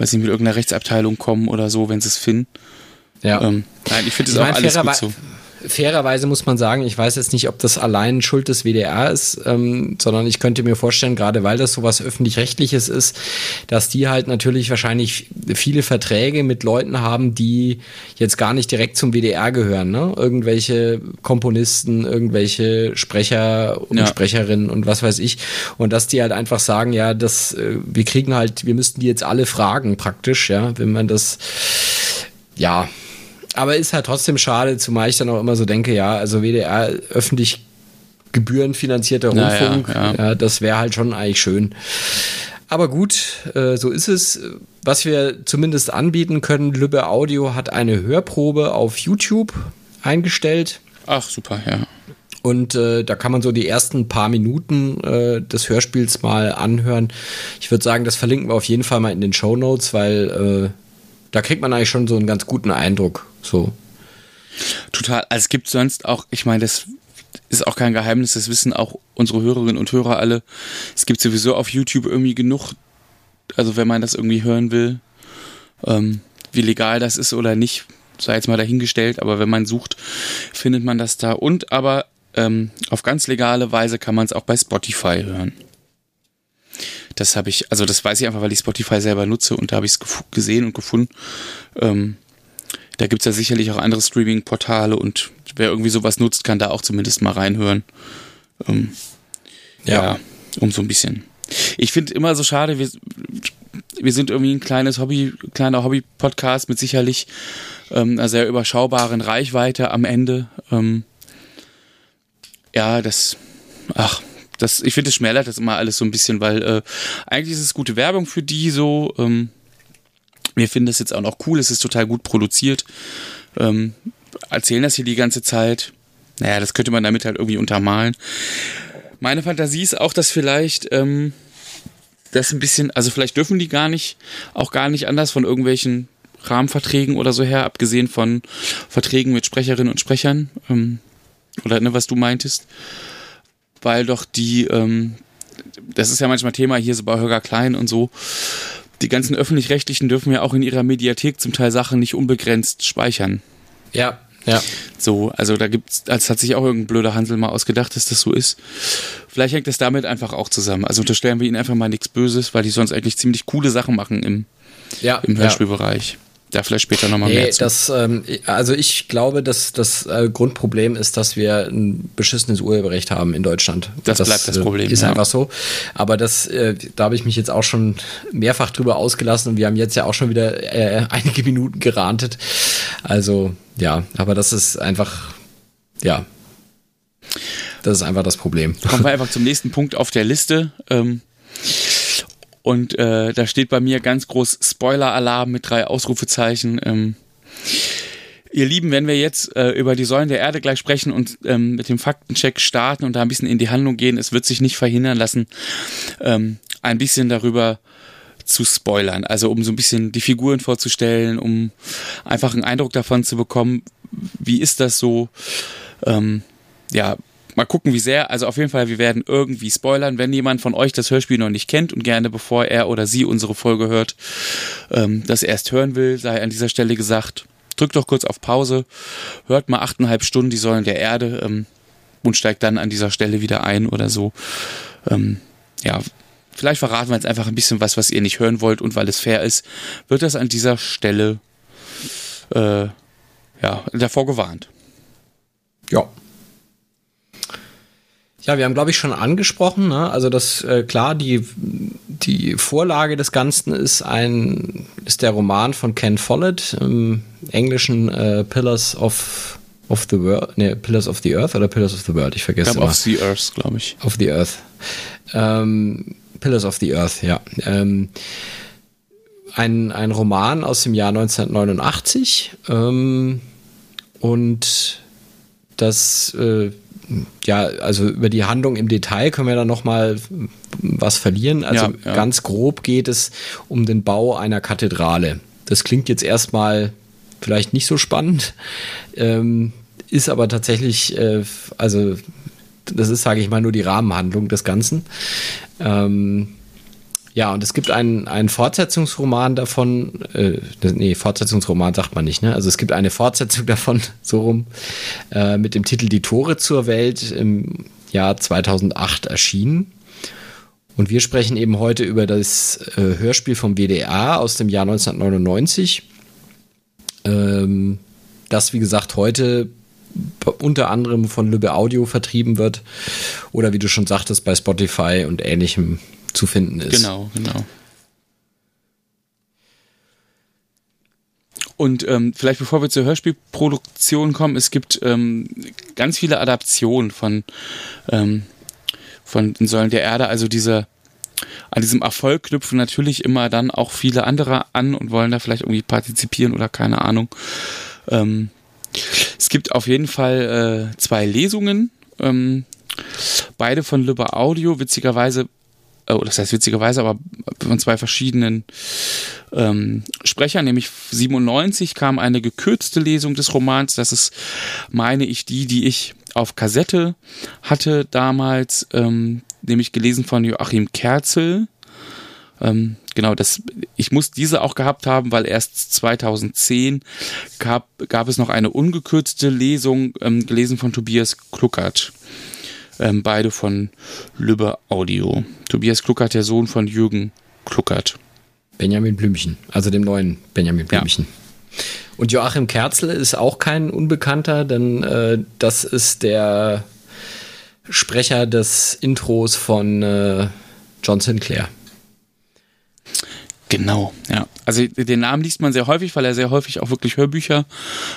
weiß nicht, mit irgendeiner Rechtsabteilung kommen oder so, wenn sie es finden. Ja. Ähm, nein, ich finde das ich auch alles gut so fairerweise muss man sagen, ich weiß jetzt nicht, ob das allein Schuld des WDR ist, ähm, sondern ich könnte mir vorstellen, gerade weil das sowas öffentlich-rechtliches ist, dass die halt natürlich wahrscheinlich viele Verträge mit Leuten haben, die jetzt gar nicht direkt zum WDR gehören, ne? Irgendwelche Komponisten, irgendwelche Sprecher und ja. Sprecherinnen und was weiß ich. Und dass die halt einfach sagen, ja, das, äh, wir kriegen halt, wir müssten die jetzt alle fragen praktisch, ja, wenn man das, ja, aber ist halt trotzdem schade, zumal ich dann auch immer so denke, ja, also WDR öffentlich gebührenfinanzierter Rundfunk, ja, ja. ja das wäre halt schon eigentlich schön. Aber gut, äh, so ist es. Was wir zumindest anbieten können, Lübbe Audio hat eine Hörprobe auf YouTube eingestellt. Ach, super, ja. Und äh, da kann man so die ersten paar Minuten äh, des Hörspiels mal anhören. Ich würde sagen, das verlinken wir auf jeden Fall mal in den Show Notes, weil äh, da kriegt man eigentlich schon so einen ganz guten Eindruck. So. Total. Also es gibt sonst auch, ich meine, das ist auch kein Geheimnis, das wissen auch unsere Hörerinnen und Hörer alle. Es gibt sowieso auf YouTube irgendwie genug, also wenn man das irgendwie hören will, ähm, wie legal das ist oder nicht, sei jetzt mal dahingestellt, aber wenn man sucht, findet man das da. Und aber ähm, auf ganz legale Weise kann man es auch bei Spotify hören. Das habe ich, also das weiß ich einfach, weil ich Spotify selber nutze und da habe ich es gesehen und gefunden. Ähm, da gibt es ja sicherlich auch andere Streaming-Portale und wer irgendwie sowas nutzt, kann da auch zumindest mal reinhören. Ähm, ja. ja, um so ein bisschen. Ich finde immer so schade, wir, wir sind irgendwie ein kleines Hobby, kleiner Hobby-Podcast mit sicherlich ähm, einer sehr überschaubaren Reichweite am Ende. Ähm, ja, das, ach, das, ich finde, es schmälert das immer alles so ein bisschen, weil äh, eigentlich ist es gute Werbung für die so. Ähm, wir finden das jetzt auch noch cool, es ist total gut produziert. Ähm, erzählen das hier die ganze Zeit. Naja, das könnte man damit halt irgendwie untermalen. Meine Fantasie ist auch, dass vielleicht ähm, das ein bisschen, also vielleicht dürfen die gar nicht, auch gar nicht anders von irgendwelchen Rahmenverträgen oder so her, abgesehen von Verträgen mit Sprecherinnen und Sprechern. Ähm, oder ne, was du meintest. Weil doch die, ähm, das ist ja manchmal Thema hier so bei Holger Klein und so, die ganzen öffentlich-rechtlichen dürfen ja auch in ihrer Mediathek zum Teil Sachen nicht unbegrenzt speichern. Ja, ja. So, also da gibt's, als hat sich auch irgendein blöder Hansel mal ausgedacht, dass das so ist. Vielleicht hängt das damit einfach auch zusammen. Also unterstellen wir ihnen einfach mal nichts Böses, weil die sonst eigentlich ziemlich coole Sachen machen im, ja, im Hörspielbereich. Ja da vielleicht später nochmal nee, mehr zu. Das, ähm, also ich glaube, dass das äh, Grundproblem ist, dass wir ein beschissenes Urheberrecht haben in Deutschland. Das, das bleibt das äh, Problem. Ist ja. einfach so. Aber das, äh, da habe ich mich jetzt auch schon mehrfach drüber ausgelassen und wir haben jetzt ja auch schon wieder einige Minuten gerantet. Also ja, aber das ist einfach, ja, das ist einfach das Problem. Kommen wir einfach zum nächsten Punkt auf der Liste. Ähm, und äh, da steht bei mir ganz groß Spoiler-Alarm mit drei Ausrufezeichen. Ähm, ihr Lieben, wenn wir jetzt äh, über die Säulen der Erde gleich sprechen und ähm, mit dem Faktencheck starten und da ein bisschen in die Handlung gehen, es wird sich nicht verhindern lassen, ähm, ein bisschen darüber zu spoilern. Also um so ein bisschen die Figuren vorzustellen, um einfach einen Eindruck davon zu bekommen, wie ist das so? Ähm, ja, mal gucken, wie sehr. Also auf jeden Fall, wir werden irgendwie spoilern. Wenn jemand von euch das Hörspiel noch nicht kennt und gerne, bevor er oder sie unsere Folge hört, ähm, das erst hören will, sei an dieser Stelle gesagt, drückt doch kurz auf Pause, hört mal achteinhalb Stunden die Säulen der Erde ähm, und steigt dann an dieser Stelle wieder ein oder so. Ähm, ja, vielleicht verraten wir jetzt einfach ein bisschen was, was ihr nicht hören wollt und weil es fair ist, wird das an dieser Stelle äh, ja, davor gewarnt. Ja. Ja, wir haben, glaube ich, schon angesprochen, ne? also das äh, klar, die, die Vorlage des Ganzen ist ein ist der Roman von Ken Follett, im Englischen äh, Pillars of of the World, ne, Pillars of the Earth oder Pillars of the World, ich vergesse. Ich of the Earth, glaube ich. Of the Earth. Ähm, Pillars of the Earth, ja. Ähm, ein, ein Roman aus dem Jahr 1989 ähm, und das, äh, ja, also über die Handlung im Detail können wir da noch mal was verlieren. Also ja, ja. ganz grob geht es um den Bau einer Kathedrale. Das klingt jetzt erstmal vielleicht nicht so spannend, ähm, ist aber tatsächlich, äh, also das ist, sage ich mal, nur die Rahmenhandlung des Ganzen. Ähm, ja, und es gibt einen, einen Fortsetzungsroman davon, äh, nee, Fortsetzungsroman sagt man nicht, ne? Also es gibt eine Fortsetzung davon, so rum, äh, mit dem Titel Die Tore zur Welt im Jahr 2008 erschienen. Und wir sprechen eben heute über das äh, Hörspiel vom WDR aus dem Jahr 1999, ähm, das, wie gesagt, heute unter anderem von Lübbe Audio vertrieben wird oder wie du schon sagtest, bei Spotify und ähnlichem zu finden ist. Genau, genau. Und ähm, vielleicht bevor wir zur Hörspielproduktion kommen, es gibt ähm, ganz viele Adaptionen von, ähm, von den Säulen der Erde. Also diese, an diesem Erfolg knüpfen natürlich immer dann auch viele andere an und wollen da vielleicht irgendwie partizipieren oder keine Ahnung. Ähm, es gibt auf jeden Fall äh, zwei Lesungen, ähm, beide von Lübbe Audio, witzigerweise oh, das heißt witzigerweise, aber von zwei verschiedenen ähm, Sprechern, nämlich 97 kam eine gekürzte Lesung des Romans. Das ist, meine ich, die, die ich auf Kassette hatte damals, ähm, nämlich gelesen von Joachim Kerzel. Ähm, genau, das, ich muss diese auch gehabt haben, weil erst 2010 gab, gab es noch eine ungekürzte Lesung, ähm, gelesen von Tobias Kluckert ähm, beide von Lübbe Audio. Tobias Kluckert, der Sohn von Jürgen Kluckert. Benjamin Blümchen, also dem neuen Benjamin Blümchen. Ja. Und Joachim Kerzel ist auch kein Unbekannter, denn äh, das ist der Sprecher des Intros von äh, John Sinclair. Genau, ja. Also den Namen liest man sehr häufig, weil er sehr häufig auch wirklich Hörbücher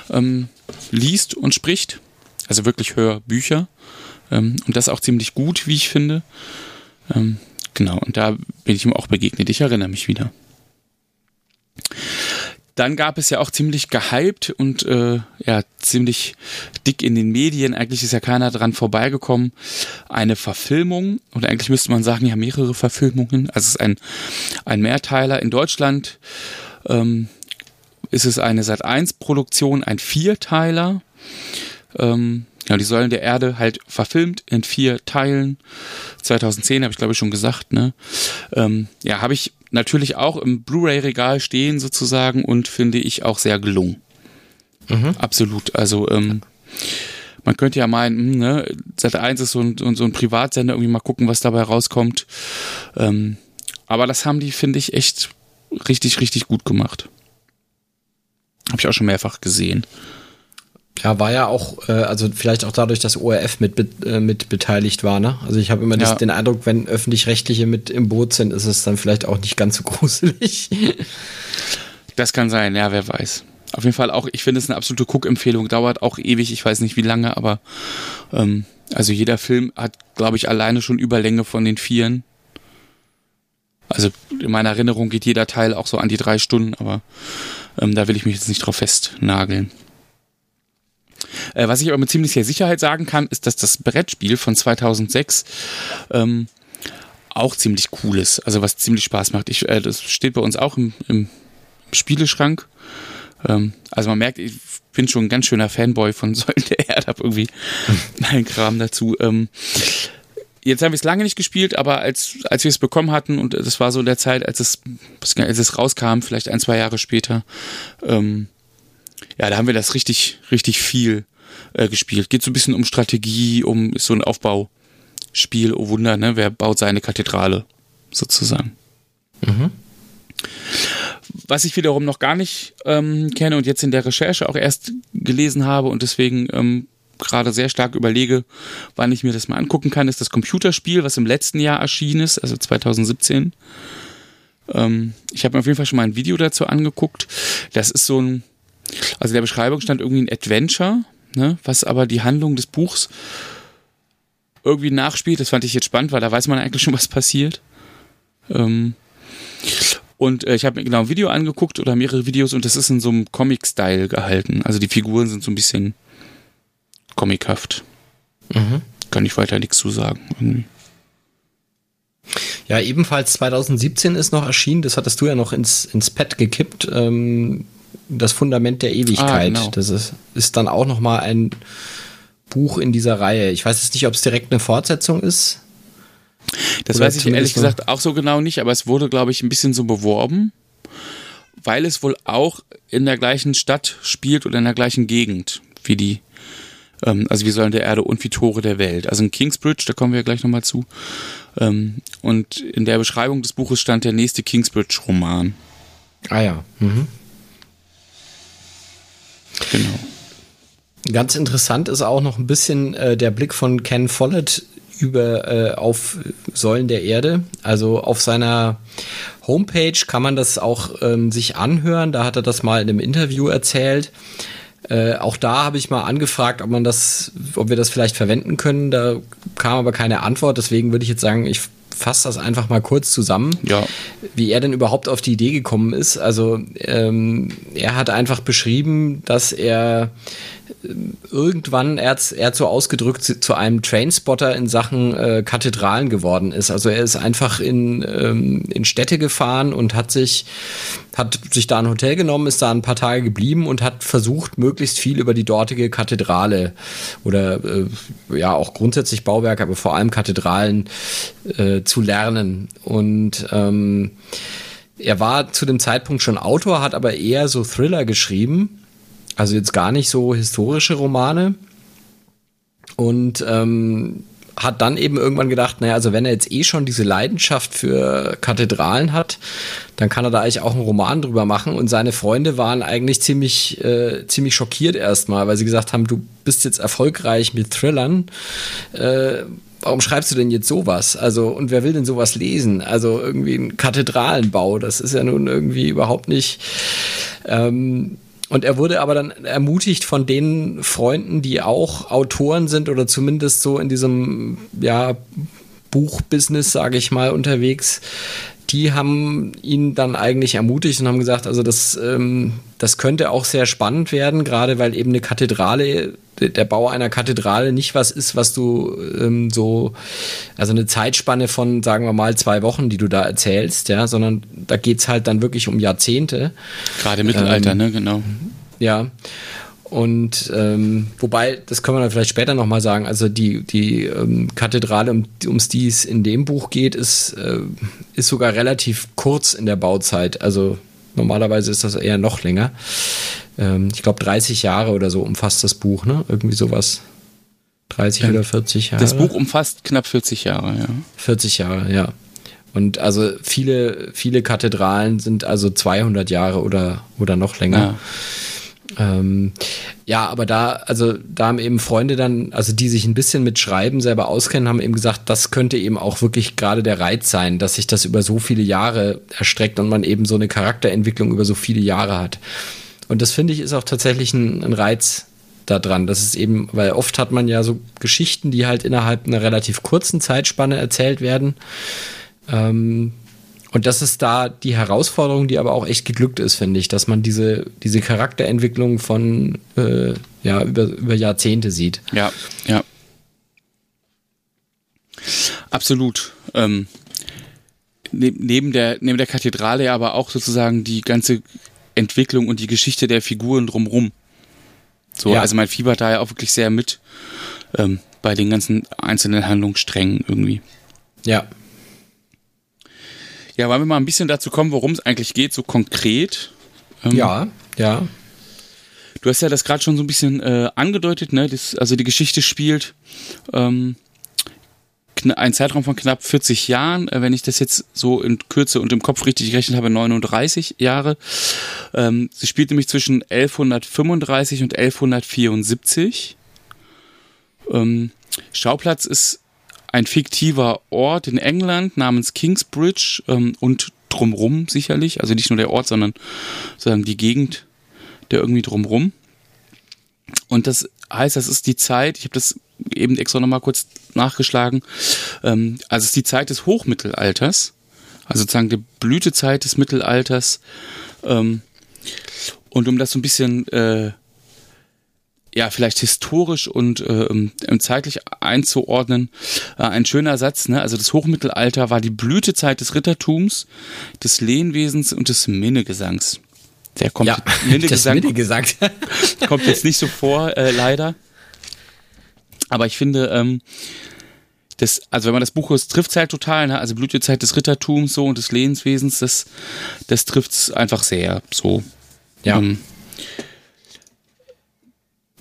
ähm, liest und spricht. Also wirklich Hörbücher. Ähm, und das auch ziemlich gut, wie ich finde. Ähm, genau, und da bin ich ihm auch begegnet. Ich erinnere mich wieder. Dann gab es ja auch ziemlich gehypt und äh, ja ziemlich dick in den Medien. Eigentlich ist ja keiner dran vorbeigekommen. Eine Verfilmung oder eigentlich müsste man sagen ja mehrere Verfilmungen. Also es ist ein ein Mehrteiler in Deutschland. Ähm, ist es eine Sat 1 Produktion, ein Vierteiler. Ähm, ja, die Säulen der Erde halt verfilmt in vier Teilen. 2010 habe ich glaube ich schon gesagt. Ne? Ähm, ja, habe ich natürlich auch im Blu-ray-Regal stehen sozusagen und finde ich auch sehr gelungen. Mhm. Absolut. Also ähm, man könnte ja meinen, hm, ne, Sat 1 ist so ein, so ein Privatsender, irgendwie mal gucken, was dabei rauskommt. Ähm, aber das haben die, finde ich, echt richtig, richtig gut gemacht. Habe ich auch schon mehrfach gesehen. Ja, war ja auch, äh, also vielleicht auch dadurch, dass ORF mit, äh, mit beteiligt war, ne? Also ich habe immer ja. das, den Eindruck, wenn öffentlich-rechtliche mit im Boot sind, ist es dann vielleicht auch nicht ganz so gruselig. Das kann sein, ja, wer weiß. Auf jeden Fall auch, ich finde es eine absolute Cook-Empfehlung, dauert auch ewig, ich weiß nicht wie lange, aber ähm, also jeder Film hat, glaube ich, alleine schon Überlänge von den Vieren. Also in meiner Erinnerung geht jeder Teil auch so an die drei Stunden, aber ähm, da will ich mich jetzt nicht drauf festnageln. Äh, was ich aber mit ziemlicher Sicherheit sagen kann, ist, dass das Brettspiel von 2006 ähm, auch ziemlich cool ist. Also was ziemlich Spaß macht. Ich, äh, das steht bei uns auch im, im Spieleschrank. Ähm, also man merkt, ich bin schon ein ganz schöner Fanboy von Säulen der Erde, hab irgendwie meinen Kram dazu. Ähm, jetzt haben wir es lange nicht gespielt, aber als, als wir es bekommen hatten, und das war so in der Zeit, als es, als es rauskam, vielleicht ein, zwei Jahre später, ähm, ja, da haben wir das richtig, richtig viel äh, gespielt. Geht so ein bisschen um Strategie, um ist so ein Aufbauspiel, oh Wunder, ne? Wer baut seine Kathedrale sozusagen. Mhm. Was ich wiederum noch gar nicht ähm, kenne und jetzt in der Recherche auch erst gelesen habe und deswegen ähm, gerade sehr stark überlege, wann ich mir das mal angucken kann, ist das Computerspiel, was im letzten Jahr erschienen ist, also 2017. Ähm, ich habe mir auf jeden Fall schon mal ein Video dazu angeguckt. Das ist so ein also in der Beschreibung stand irgendwie ein Adventure, ne, was aber die Handlung des Buchs irgendwie nachspielt. Das fand ich jetzt spannend, weil da weiß man eigentlich schon, was passiert. Ähm, Und äh, ich habe mir genau ein Video angeguckt oder mehrere Videos und das ist in so einem Comic-Style gehalten. Also die Figuren sind so ein bisschen comichaft. Mhm. Kann ich weiter nichts zu sagen. Irgendwie. Ja, ebenfalls 2017 ist noch erschienen, das hattest du ja noch ins, ins Pad gekippt, ähm, das Fundament der Ewigkeit. Ah, genau. Das ist, ist dann auch noch mal ein Buch in dieser Reihe. Ich weiß jetzt nicht, ob es direkt eine Fortsetzung ist. Das weiß ich ehrlich gesagt auch so genau nicht, aber es wurde, glaube ich, ein bisschen so beworben, weil es wohl auch in der gleichen Stadt spielt oder in der gleichen Gegend wie die, ähm, also wie Säulen der Erde und wie Tore der Welt. Also in Kingsbridge, da kommen wir gleich nochmal zu. Ähm, und in der Beschreibung des Buches stand der nächste Kingsbridge-Roman. Ah ja. Mhm. Genau. Ganz interessant ist auch noch ein bisschen äh, der Blick von Ken Follett über äh, auf Säulen der Erde. Also auf seiner Homepage kann man das auch ähm, sich anhören. Da hat er das mal in einem Interview erzählt. Äh, auch da habe ich mal angefragt, ob man das, ob wir das vielleicht verwenden können. Da kam aber keine Antwort. Deswegen würde ich jetzt sagen, ich fasse das einfach mal kurz zusammen, ja. wie er denn überhaupt auf die Idee gekommen ist. Also ähm, er hat einfach beschrieben, dass er irgendwann, er hat er so ausgedrückt, zu einem Trainspotter in Sachen äh, Kathedralen geworden ist. Also er ist einfach in, ähm, in Städte gefahren und hat sich, hat sich da ein Hotel genommen, ist da ein paar Tage geblieben und hat versucht, möglichst viel über die dortige Kathedrale oder äh, ja auch grundsätzlich Bauwerke, aber vor allem Kathedralen äh, zu lernen. Und ähm, er war zu dem Zeitpunkt schon Autor, hat aber eher so Thriller geschrieben also jetzt gar nicht so historische Romane. Und ähm, hat dann eben irgendwann gedacht, naja, also wenn er jetzt eh schon diese Leidenschaft für Kathedralen hat, dann kann er da eigentlich auch einen Roman drüber machen. Und seine Freunde waren eigentlich ziemlich, äh, ziemlich schockiert erstmal, weil sie gesagt haben, du bist jetzt erfolgreich mit Thrillern. Äh, warum schreibst du denn jetzt sowas? Also, und wer will denn sowas lesen? Also irgendwie ein Kathedralenbau, das ist ja nun irgendwie überhaupt nicht. Ähm, und er wurde aber dann ermutigt von den Freunden, die auch Autoren sind oder zumindest so in diesem ja, Buchbusiness, sage ich mal, unterwegs. Die haben ihn dann eigentlich ermutigt und haben gesagt, also das, ähm, das könnte auch sehr spannend werden, gerade weil eben eine Kathedrale der Bau einer Kathedrale nicht was ist, was du ähm, so, also eine Zeitspanne von, sagen wir mal, zwei Wochen, die du da erzählst, ja, sondern da geht es halt dann wirklich um Jahrzehnte. Gerade im Mittelalter, ähm, ne, genau. Ja. Und ähm, wobei, das können wir dann vielleicht später nochmal sagen, also die, die ähm, Kathedrale, um, ums die es in dem Buch geht, ist, äh, ist sogar relativ kurz in der Bauzeit. Also normalerweise ist das eher noch länger ähm, ich glaube, 30 Jahre oder so umfasst das Buch, ne? Irgendwie sowas. 30 ja. oder 40 Jahre. Das Buch umfasst knapp 40 Jahre, ja. 40 Jahre, ja. Und also viele, viele Kathedralen sind also 200 Jahre oder, oder noch länger. Ja. Ähm, ja, aber da, also da haben eben Freunde dann, also die sich ein bisschen mit Schreiben selber auskennen, haben eben gesagt, das könnte eben auch wirklich gerade der Reiz sein, dass sich das über so viele Jahre erstreckt und man eben so eine Charakterentwicklung über so viele Jahre hat. Und das finde ich ist auch tatsächlich ein, ein Reiz daran. Das ist eben, weil oft hat man ja so Geschichten, die halt innerhalb einer relativ kurzen Zeitspanne erzählt werden. Ähm, und das ist da die Herausforderung, die aber auch echt geglückt ist, finde ich, dass man diese, diese Charakterentwicklung von äh, ja, über, über Jahrzehnte sieht. Ja, ja. Absolut. Ähm, neben, der, neben der Kathedrale aber auch sozusagen die ganze Entwicklung und die Geschichte der Figuren drumrum. So, ja. also man fiebert da ja auch wirklich sehr mit ähm, bei den ganzen einzelnen Handlungssträngen irgendwie. Ja. Ja, wollen wir mal ein bisschen dazu kommen, worum es eigentlich geht, so konkret? Ähm, ja, ja. Du hast ja das gerade schon so ein bisschen äh, angedeutet, ne? Das, also die Geschichte spielt ähm, ein Zeitraum von knapp 40 Jahren, äh, wenn ich das jetzt so in Kürze und im Kopf richtig gerechnet habe, 39 Jahre. Ähm, sie spielt nämlich zwischen 1135 und 1174. Ähm, Schauplatz ist ein fiktiver Ort in England namens Kingsbridge ähm, und drumrum sicherlich, also nicht nur der Ort, sondern sondern die Gegend der irgendwie drumrum. Und das heißt, das ist die Zeit, ich habe das eben extra nochmal kurz nachgeschlagen, ähm, also es ist die Zeit des Hochmittelalters, also sozusagen die Blütezeit des Mittelalters. Ähm, und um das so ein bisschen äh, ja, vielleicht historisch und äh, zeitlich einzuordnen, äh, ein schöner Satz, ne? Also das Hochmittelalter war die Blütezeit des Rittertums, des Lehnwesens und des Minnegesangs. Der kommt ja, Minnegesang, Minnegesang. kommt jetzt nicht so vor, äh, leider. Aber ich finde, ähm, das, also wenn man das Buch ist, trifft es halt total, ne? Also Blütezeit des Rittertums so und des Lehnswesens, das, das trifft es einfach sehr so. Ja. Ähm,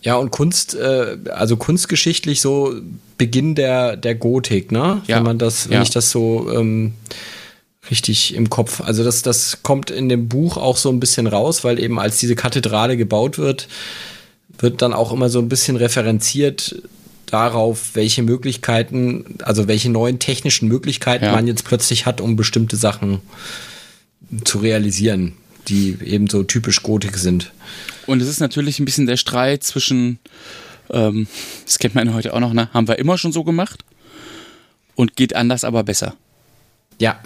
ja, und Kunst, äh, also kunstgeschichtlich so Beginn der, der Gotik, ne? Ja. Wenn man das, wenn ja. ich das so ähm, richtig im Kopf. Also das, das kommt in dem Buch auch so ein bisschen raus, weil eben als diese Kathedrale gebaut wird, wird dann auch immer so ein bisschen referenziert darauf, welche Möglichkeiten, also welche neuen technischen Möglichkeiten ja. man jetzt plötzlich hat, um bestimmte Sachen zu realisieren, die eben so typisch Gotik sind. Und es ist natürlich ein bisschen der Streit zwischen, ähm, das kennt man heute auch noch, ne? haben wir immer schon so gemacht und geht anders, aber besser. Ja.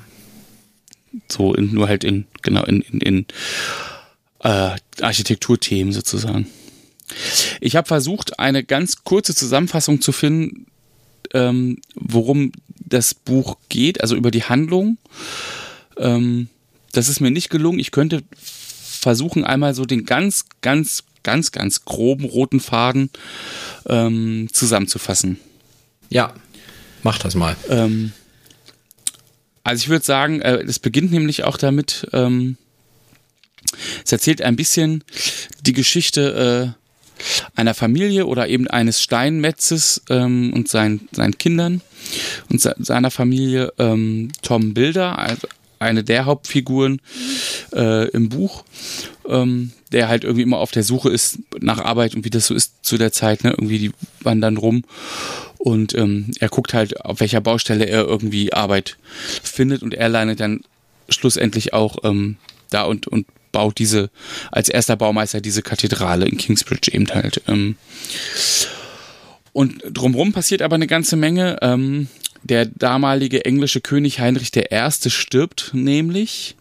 So, in, nur halt in, genau, in, in, in äh, Architekturthemen sozusagen. Ich habe versucht, eine ganz kurze Zusammenfassung zu finden, ähm, worum das Buch geht, also über die Handlung. Ähm, das ist mir nicht gelungen. Ich könnte versuchen, einmal so den ganz, ganz, ganz, ganz groben roten Faden ähm, zusammenzufassen. Ja, mach das mal. Ähm, also ich würde sagen, äh, es beginnt nämlich auch damit, ähm, es erzählt ein bisschen die Geschichte äh, einer Familie oder eben eines Steinmetzes ähm, und sein, seinen Kindern und se seiner Familie ähm, Tom Bilder, also eine der Hauptfiguren äh, im Buch, ähm, der halt irgendwie immer auf der Suche ist nach Arbeit und wie das so ist zu der Zeit, ne? Irgendwie die wandern rum und ähm, er guckt halt, auf welcher Baustelle er irgendwie Arbeit findet und er landet dann schlussendlich auch ähm, da und, und baut diese, als erster Baumeister diese Kathedrale in Kingsbridge eben halt. Ähm. Und drumherum passiert aber eine ganze Menge. Ähm, der damalige englische König Heinrich I. stirbt nämlich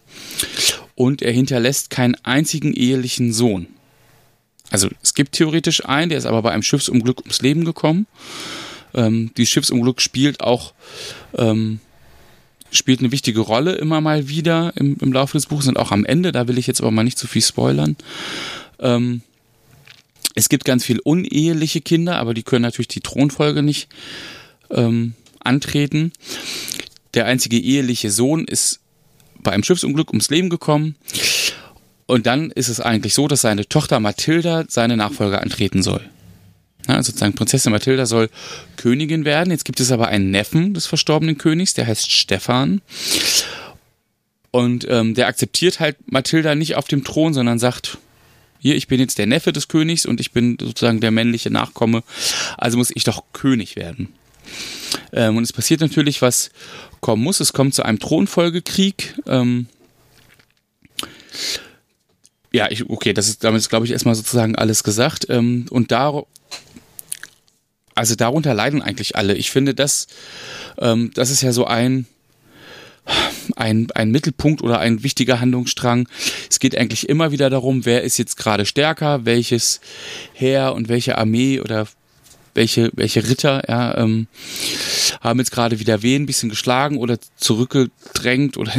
und er hinterlässt keinen einzigen ehelichen Sohn. Also es gibt theoretisch einen, der ist aber bei einem Schiffsunglück ums Leben gekommen. Ähm, dieses Schiffsunglück spielt auch ähm, spielt eine wichtige Rolle immer mal wieder im, im Laufe des Buches und auch am Ende. Da will ich jetzt aber mal nicht zu viel spoilern. Ähm, es gibt ganz viel uneheliche Kinder, aber die können natürlich die Thronfolge nicht ähm, antreten. Der einzige eheliche Sohn ist bei einem Schiffsunglück ums Leben gekommen. Und dann ist es eigentlich so, dass seine Tochter Mathilda seine Nachfolger antreten soll. Ja, also sozusagen Prinzessin Mathilda soll Königin werden. Jetzt gibt es aber einen Neffen des verstorbenen Königs, der heißt Stefan. Und ähm, der akzeptiert halt Mathilda nicht auf dem Thron, sondern sagt, hier, ich bin jetzt der Neffe des Königs und ich bin sozusagen der männliche Nachkomme, also muss ich doch König werden. Ähm, und es passiert natürlich, was kommen muss. Es kommt zu einem Thronfolgekrieg. Ähm, ja, ich, okay, das ist damit ist, glaube ich, erstmal sozusagen alles gesagt. Ähm, und da, also darunter leiden eigentlich alle. Ich finde, das, ähm, das ist ja so ein, ein, ein Mittelpunkt oder ein wichtiger Handlungsstrang. Es geht eigentlich immer wieder darum, wer ist jetzt gerade stärker, welches Heer und welche Armee oder welche, welche Ritter ja, ähm, haben jetzt gerade wieder wen ein bisschen geschlagen oder zurückgedrängt oder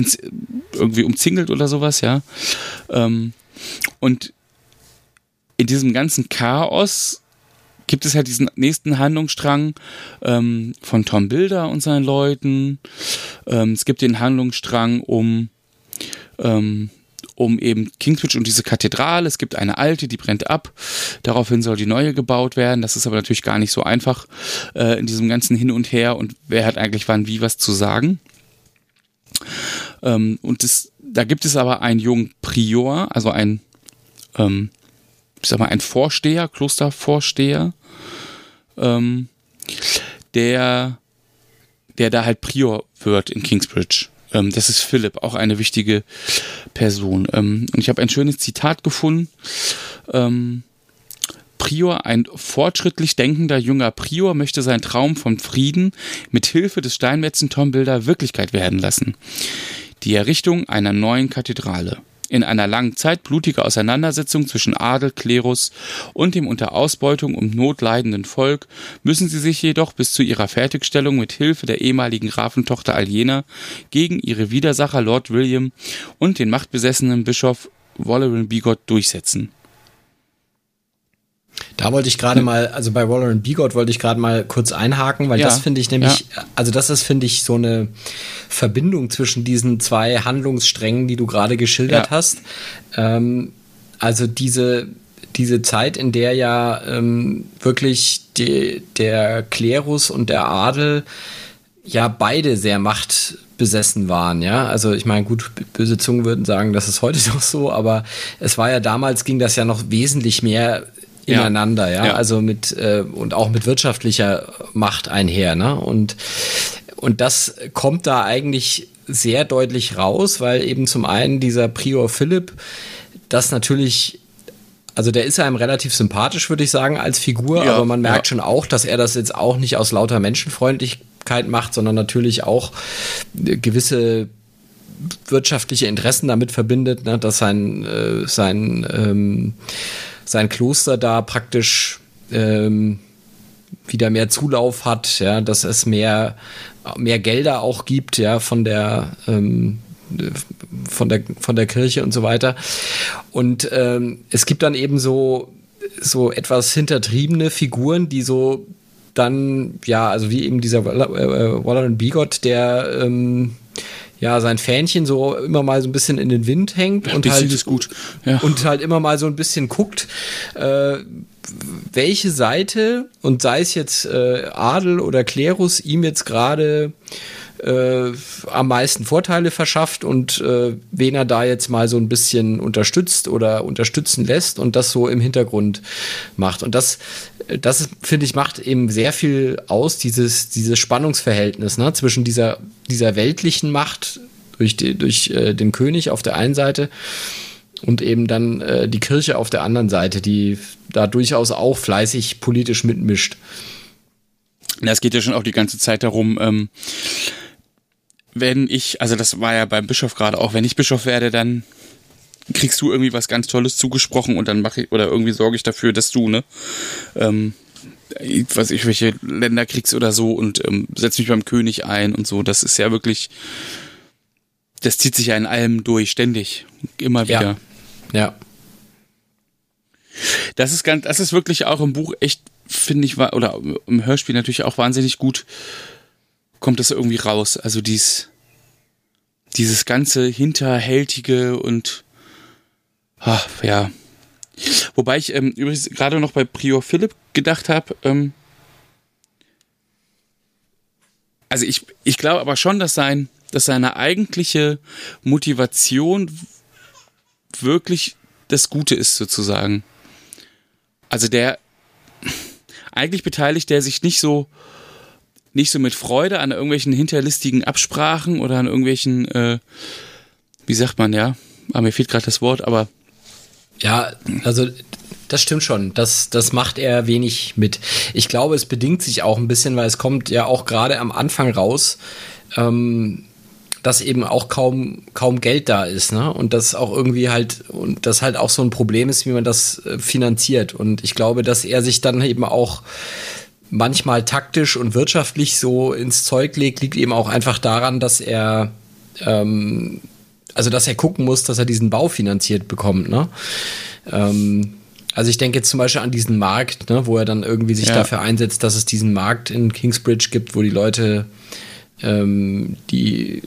irgendwie umzingelt oder sowas, ja. Ähm, und in diesem ganzen Chaos gibt es halt diesen nächsten Handlungsstrang ähm, von Tom Bilder und seinen Leuten. Ähm, es gibt den Handlungsstrang um ähm, um eben Kingsbridge und diese Kathedrale. Es gibt eine alte, die brennt ab. Daraufhin soll die neue gebaut werden. Das ist aber natürlich gar nicht so einfach äh, in diesem ganzen Hin und Her und wer hat eigentlich wann wie was zu sagen. Ähm, und das, da gibt es aber einen jungen Prior, also ein, ähm, ich sag mal, ein Vorsteher, Klostervorsteher, ähm, der, der da halt Prior wird in Kingsbridge. Ähm, das ist Philipp, auch eine wichtige Person. Ähm, und ich habe ein schönes Zitat gefunden. Ähm, Prior, ein fortschrittlich denkender junger Prior, möchte seinen Traum vom Frieden mit Hilfe des Steinmetzen Tom Wirklichkeit werden lassen. die Errichtung einer neuen Kathedrale. In einer langen Zeit blutiger Auseinandersetzung zwischen Adel, Klerus und dem unter Ausbeutung und Not leidenden Volk müssen sie sich jedoch bis zu ihrer Fertigstellung mit Hilfe der ehemaligen Grafentochter Aliena gegen ihre Widersacher Lord William und den machtbesessenen Bischof Walleran Bigot durchsetzen. Da wollte ich gerade mal, also bei Waller und Bigot wollte ich gerade mal kurz einhaken, weil ja, das finde ich nämlich, ja. also das ist, finde ich, so eine Verbindung zwischen diesen zwei Handlungssträngen, die du gerade geschildert ja. hast. Ähm, also diese, diese Zeit, in der ja ähm, wirklich die, der Klerus und der Adel ja beide sehr machtbesessen waren, ja. Also ich meine, gut, böse Zungen würden sagen, das ist heute noch so, aber es war ja damals ging das ja noch wesentlich mehr ineinander, ja, ja. also mit äh, und auch mit wirtschaftlicher Macht einher, ne? Und und das kommt da eigentlich sehr deutlich raus, weil eben zum einen dieser Prior Philipp das natürlich also der ist einem relativ sympathisch, würde ich sagen, als Figur, ja, aber man merkt ja. schon auch, dass er das jetzt auch nicht aus lauter Menschenfreundlichkeit macht, sondern natürlich auch gewisse wirtschaftliche Interessen damit verbindet, ne, dass sein, äh, sein ähm, sein Kloster da praktisch ähm, wieder mehr Zulauf hat, ja, dass es mehr, mehr Gelder auch gibt, ja, von der, ähm, von der, von der Kirche und so weiter. Und ähm, es gibt dann eben so, so etwas hintertriebene Figuren, die so dann, ja, also wie eben dieser äh, Waller Bigot, der ähm, ja, sein Fähnchen so immer mal so ein bisschen in den Wind hängt ja, und halt ist gut. Ja. und halt immer mal so ein bisschen guckt, äh, welche Seite und sei es jetzt äh, Adel oder Klerus ihm jetzt gerade äh, am meisten Vorteile verschafft und äh, wen er da jetzt mal so ein bisschen unterstützt oder unterstützen lässt und das so im Hintergrund macht. Und das, das finde ich, macht eben sehr viel aus, dieses, dieses Spannungsverhältnis ne, zwischen dieser, dieser weltlichen Macht durch, die, durch äh, den König auf der einen Seite und eben dann äh, die Kirche auf der anderen Seite, die da durchaus auch fleißig politisch mitmischt. Es geht ja schon auch die ganze Zeit darum, ähm, wenn ich, also das war ja beim Bischof gerade auch, wenn ich Bischof werde, dann kriegst du irgendwie was ganz Tolles zugesprochen und dann mache ich, oder irgendwie sorge ich dafür, dass du, ne, ähm, was ich, welche Länder kriegst oder so und ähm, setz mich beim König ein und so. Das ist ja wirklich, das zieht sich ja in allem durch, ständig, immer wieder. Ja. ja. Das ist ganz, das ist wirklich auch im Buch echt, finde ich, oder im Hörspiel natürlich auch wahnsinnig gut kommt das irgendwie raus. Also dies, dieses ganze Hinterhältige und ach, ja. Wobei ich ähm, übrigens gerade noch bei Prior Philipp gedacht habe, ähm, also ich, ich glaube aber schon, dass sein, dass seine eigentliche Motivation wirklich das Gute ist, sozusagen. Also der, eigentlich beteiligt der sich nicht so nicht so mit Freude an irgendwelchen hinterlistigen Absprachen oder an irgendwelchen, äh, wie sagt man, ja, ah, mir fehlt gerade das Wort, aber. Ja, also das stimmt schon. Das, das macht er wenig mit. Ich glaube, es bedingt sich auch ein bisschen, weil es kommt ja auch gerade am Anfang raus, ähm, dass eben auch kaum, kaum Geld da ist, ne? Und das auch irgendwie halt, und das halt auch so ein Problem ist, wie man das äh, finanziert. Und ich glaube, dass er sich dann eben auch manchmal taktisch und wirtschaftlich so ins Zeug legt, liegt eben auch einfach daran, dass er ähm, also dass er gucken muss, dass er diesen Bau finanziert bekommt. Ne? Ähm, also ich denke jetzt zum Beispiel an diesen Markt, ne, wo er dann irgendwie sich ja. dafür einsetzt, dass es diesen Markt in Kingsbridge gibt, wo die Leute ähm, die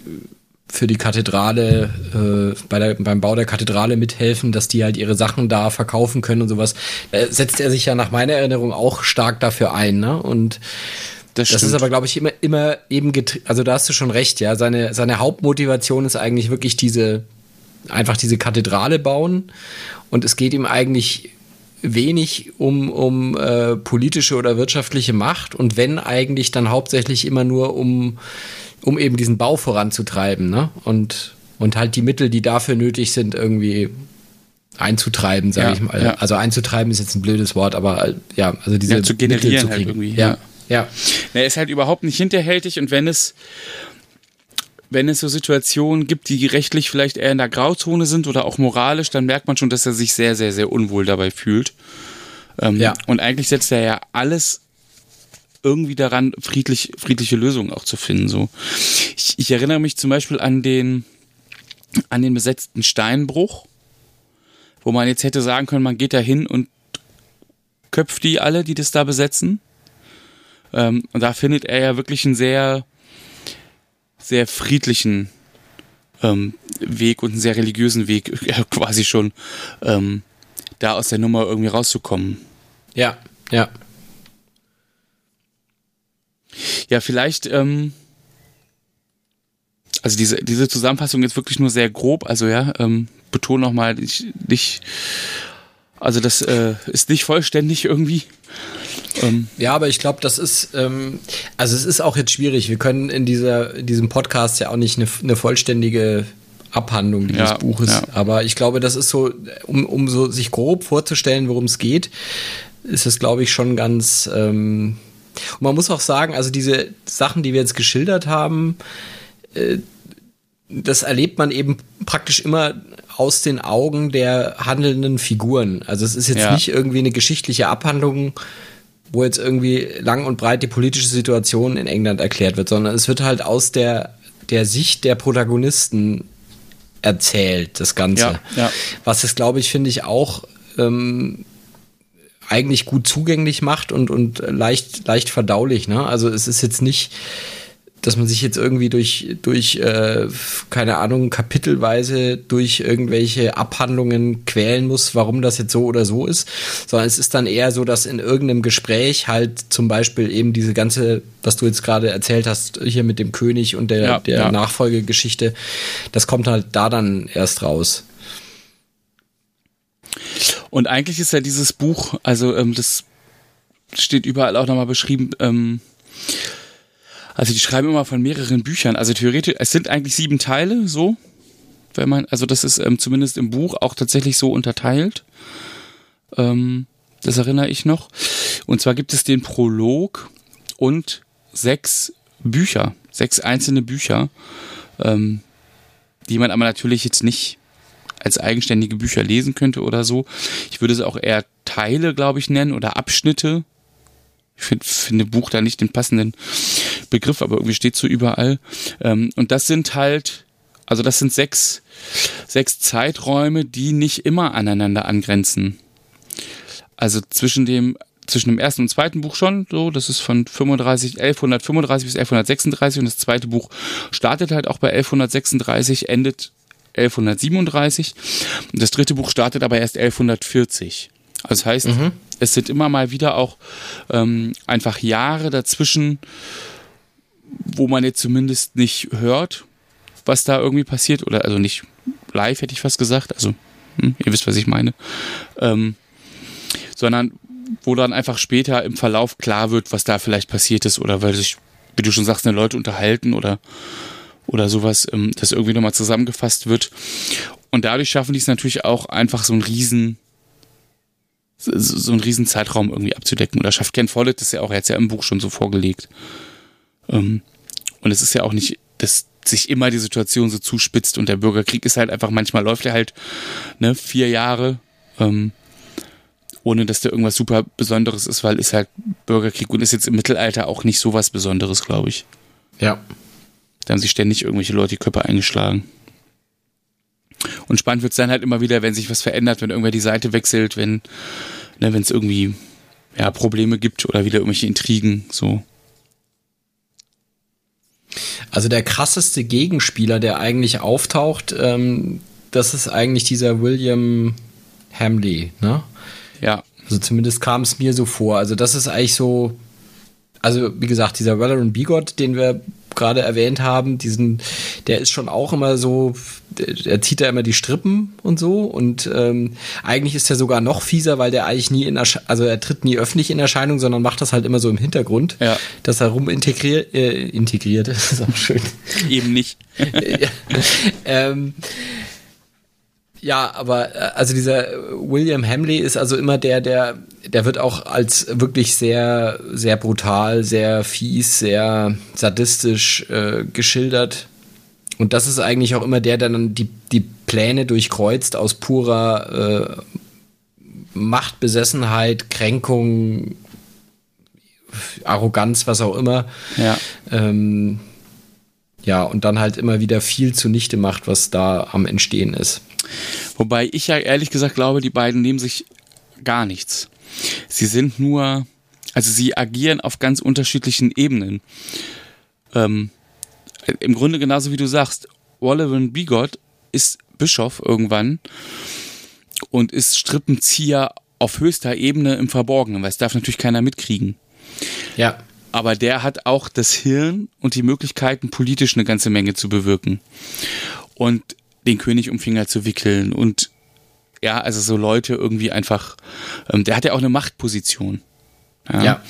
für die Kathedrale, äh, bei der, beim Bau der Kathedrale mithelfen, dass die halt ihre Sachen da verkaufen können und sowas. Da setzt er sich ja nach meiner Erinnerung auch stark dafür ein, ne? Und das, das ist aber, glaube ich, immer, immer eben, also da hast du schon recht, ja. Seine, seine Hauptmotivation ist eigentlich wirklich diese, einfach diese Kathedrale bauen. Und es geht ihm eigentlich wenig um, um äh, politische oder wirtschaftliche Macht und wenn eigentlich dann hauptsächlich immer nur um um eben diesen Bau voranzutreiben, ne? Und, und halt die Mittel, die dafür nötig sind, irgendwie einzutreiben, sage ja, ich mal. Ja. Also einzutreiben ist jetzt ein blödes Wort, aber äh, ja, also diese ja, zu generieren zu halt irgendwie. Ja, ja. Er ist halt überhaupt nicht hinterhältig und wenn es wenn es so Situationen gibt, die rechtlich vielleicht eher in der Grauzone sind oder auch moralisch, dann merkt man schon, dass er sich sehr, sehr, sehr unwohl dabei fühlt. Ähm, ja. Und eigentlich setzt er ja alles irgendwie daran, friedlich, friedliche Lösungen auch zu finden. So. Ich, ich erinnere mich zum Beispiel an den, an den besetzten Steinbruch, wo man jetzt hätte sagen können, man geht da hin und köpft die alle, die das da besetzen. Ähm, und da findet er ja wirklich einen sehr, sehr friedlichen ähm, Weg und einen sehr religiösen Weg, ja, quasi schon ähm, da aus der Nummer irgendwie rauszukommen. Ja, ja. Ja, vielleicht, ähm, also diese, diese Zusammenfassung ist wirklich nur sehr grob, also ja, ähm, betone nochmal, nicht, nicht, also das äh, ist nicht vollständig irgendwie. Ähm. Ja, aber ich glaube, das ist, ähm, also es ist auch jetzt schwierig. Wir können in dieser, in diesem Podcast ja auch nicht eine, eine vollständige Abhandlung dieses ja, Buches. Ja. Aber ich glaube, das ist so, um, um so sich grob vorzustellen, worum es geht, ist es, glaube ich, schon ganz. Ähm, und man muss auch sagen, also diese Sachen, die wir jetzt geschildert haben, äh, das erlebt man eben praktisch immer aus den Augen der handelnden Figuren. Also es ist jetzt ja. nicht irgendwie eine geschichtliche Abhandlung, wo jetzt irgendwie lang und breit die politische Situation in England erklärt wird, sondern es wird halt aus der, der Sicht der Protagonisten erzählt, das Ganze. Ja, ja. Was es, glaube ich, finde ich auch ähm, eigentlich gut zugänglich macht und, und leicht, leicht verdaulich. Ne? Also es ist jetzt nicht dass man sich jetzt irgendwie durch, durch äh, keine Ahnung, kapitelweise durch irgendwelche Abhandlungen quälen muss, warum das jetzt so oder so ist, sondern es ist dann eher so, dass in irgendeinem Gespräch halt zum Beispiel eben diese ganze, was du jetzt gerade erzählt hast, hier mit dem König und der, ja, der ja. Nachfolgegeschichte, das kommt halt da dann erst raus. Und eigentlich ist ja dieses Buch, also ähm, das steht überall auch nochmal beschrieben, ähm, also die schreiben immer von mehreren Büchern. Also theoretisch, es sind eigentlich sieben Teile, so. Wenn man, also das ist ähm, zumindest im Buch auch tatsächlich so unterteilt. Ähm, das erinnere ich noch. Und zwar gibt es den Prolog und sechs Bücher, sechs einzelne Bücher, ähm, die man aber natürlich jetzt nicht als eigenständige Bücher lesen könnte oder so. Ich würde sie auch eher Teile, glaube ich, nennen oder Abschnitte. Ich finde find Buch da nicht den passenden Begriff, aber irgendwie steht so überall. Ähm, und das sind halt, also das sind sechs, sechs Zeiträume, die nicht immer aneinander angrenzen. Also zwischen dem zwischen dem ersten und zweiten Buch schon so, das ist von 35, 1135 bis 1136 und das zweite Buch startet halt auch bei 1136, endet 1137 und das dritte Buch startet aber erst 1140. Also das heißt, mhm. es sind immer mal wieder auch ähm, einfach Jahre dazwischen, wo man jetzt zumindest nicht hört, was da irgendwie passiert, oder also nicht live, hätte ich fast gesagt, also hm, ihr wisst, was ich meine, ähm, sondern wo dann einfach später im Verlauf klar wird, was da vielleicht passiert ist, oder weil sich, wie du schon sagst, eine Leute unterhalten oder, oder sowas, ähm, das irgendwie nochmal zusammengefasst wird. Und dadurch schaffen die es natürlich auch einfach so einen riesen so einen riesen Zeitraum irgendwie abzudecken. Oder schafft Ken Follett das ja auch, er hat es ja im Buch schon so vorgelegt. Ähm, und es ist ja auch nicht, dass sich immer die Situation so zuspitzt und der Bürgerkrieg ist halt einfach, manchmal läuft er halt ne, vier Jahre, ähm, ohne dass da irgendwas super Besonderes ist, weil ist halt Bürgerkrieg und ist jetzt im Mittelalter auch nicht so was Besonderes, glaube ich. Ja. Da haben sich ständig irgendwelche Leute die Köpfe eingeschlagen. Und spannend wird es dann halt immer wieder, wenn sich was verändert, wenn irgendwer die Seite wechselt, wenn ne, es irgendwie ja, Probleme gibt oder wieder irgendwelche Intrigen, so. Also der krasseste Gegenspieler, der eigentlich auftaucht, ähm, das ist eigentlich dieser William Hamley, ne? Ja. Also zumindest kam es mir so vor. Also das ist eigentlich so, also wie gesagt, dieser Valorant Bigot, den wir gerade erwähnt haben, diesen, der ist schon auch immer so, er zieht da immer die Strippen und so und ähm, eigentlich ist er sogar noch fieser, weil der eigentlich nie in Erscheinung, also er tritt nie öffentlich in Erscheinung, sondern macht das halt immer so im Hintergrund, ja. dass er rum integriert, äh, integriert, das ist auch schön. Eben nicht. ähm, ja, aber äh, also dieser William Hamley ist also immer der, der, der wird auch als wirklich sehr, sehr brutal, sehr fies, sehr sadistisch äh, geschildert. Und das ist eigentlich auch immer der, der dann die, die Pläne durchkreuzt aus purer äh, Machtbesessenheit, Kränkung, Arroganz, was auch immer. Ja. Ähm, ja, und dann halt immer wieder viel zunichte macht, was da am Entstehen ist. Wobei ich ja ehrlich gesagt glaube, die beiden nehmen sich gar nichts. Sie sind nur, also sie agieren auf ganz unterschiedlichen Ebenen. Ähm, Im Grunde genauso wie du sagst, Oliver Bigot ist Bischof irgendwann und ist Strippenzieher auf höchster Ebene im Verborgenen, weil es darf natürlich keiner mitkriegen. Ja. Aber der hat auch das Hirn und die Möglichkeiten, politisch eine ganze Menge zu bewirken. Und den König um Finger zu wickeln und ja, also so Leute irgendwie einfach, ähm, der hat ja auch eine Machtposition. Ja. ja.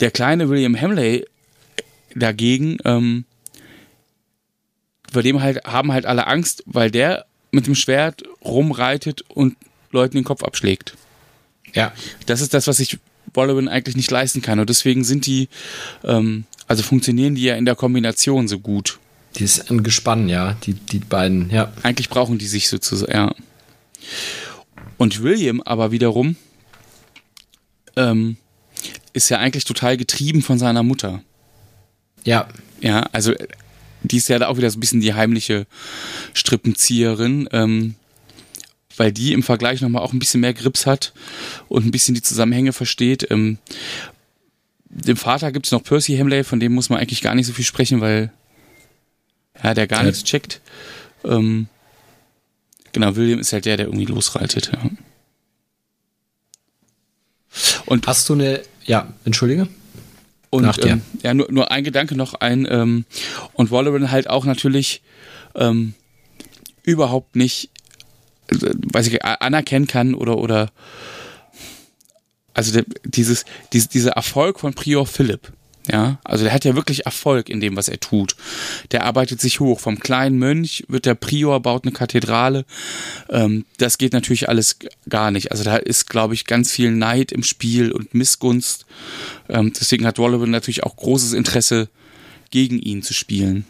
Der kleine William Hamley dagegen, ähm, vor dem halt, haben halt alle Angst, weil der mit dem Schwert rumreitet und Leuten den Kopf abschlägt. Ja. Das ist das, was sich Bollywood eigentlich nicht leisten kann. Und deswegen sind die, ähm, also funktionieren die ja in der Kombination so gut. Die ist ein Gespann, ja, die, die beiden, ja. Eigentlich brauchen die sich sozusagen, ja. Und William aber wiederum ähm, ist ja eigentlich total getrieben von seiner Mutter. Ja. Ja, also die ist ja da auch wieder so ein bisschen die heimliche Strippenzieherin, ähm, weil die im Vergleich nochmal auch ein bisschen mehr Grips hat und ein bisschen die Zusammenhänge versteht. Ähm, dem Vater gibt es noch Percy Hamley, von dem muss man eigentlich gar nicht so viel sprechen, weil ja, der gar ja. nichts checkt. Ähm, genau, William ist halt der, der irgendwie losreitet. Ja. Und hast du eine, ja, entschuldige? Und ähm, ja, nur, nur ein Gedanke noch ein, ähm, und Wolverine halt auch natürlich ähm, überhaupt nicht, äh, weiß ich, anerkennen kann oder, oder also der, dieses, diese, dieser Erfolg von Prior Philipp, ja, also der hat ja wirklich Erfolg in dem, was er tut. Der arbeitet sich hoch. Vom kleinen Mönch wird der Prior, baut eine Kathedrale. Ähm, das geht natürlich alles gar nicht. Also da ist, glaube ich, ganz viel Neid im Spiel und Missgunst. Ähm, deswegen hat Wallaby natürlich auch großes Interesse, gegen ihn zu spielen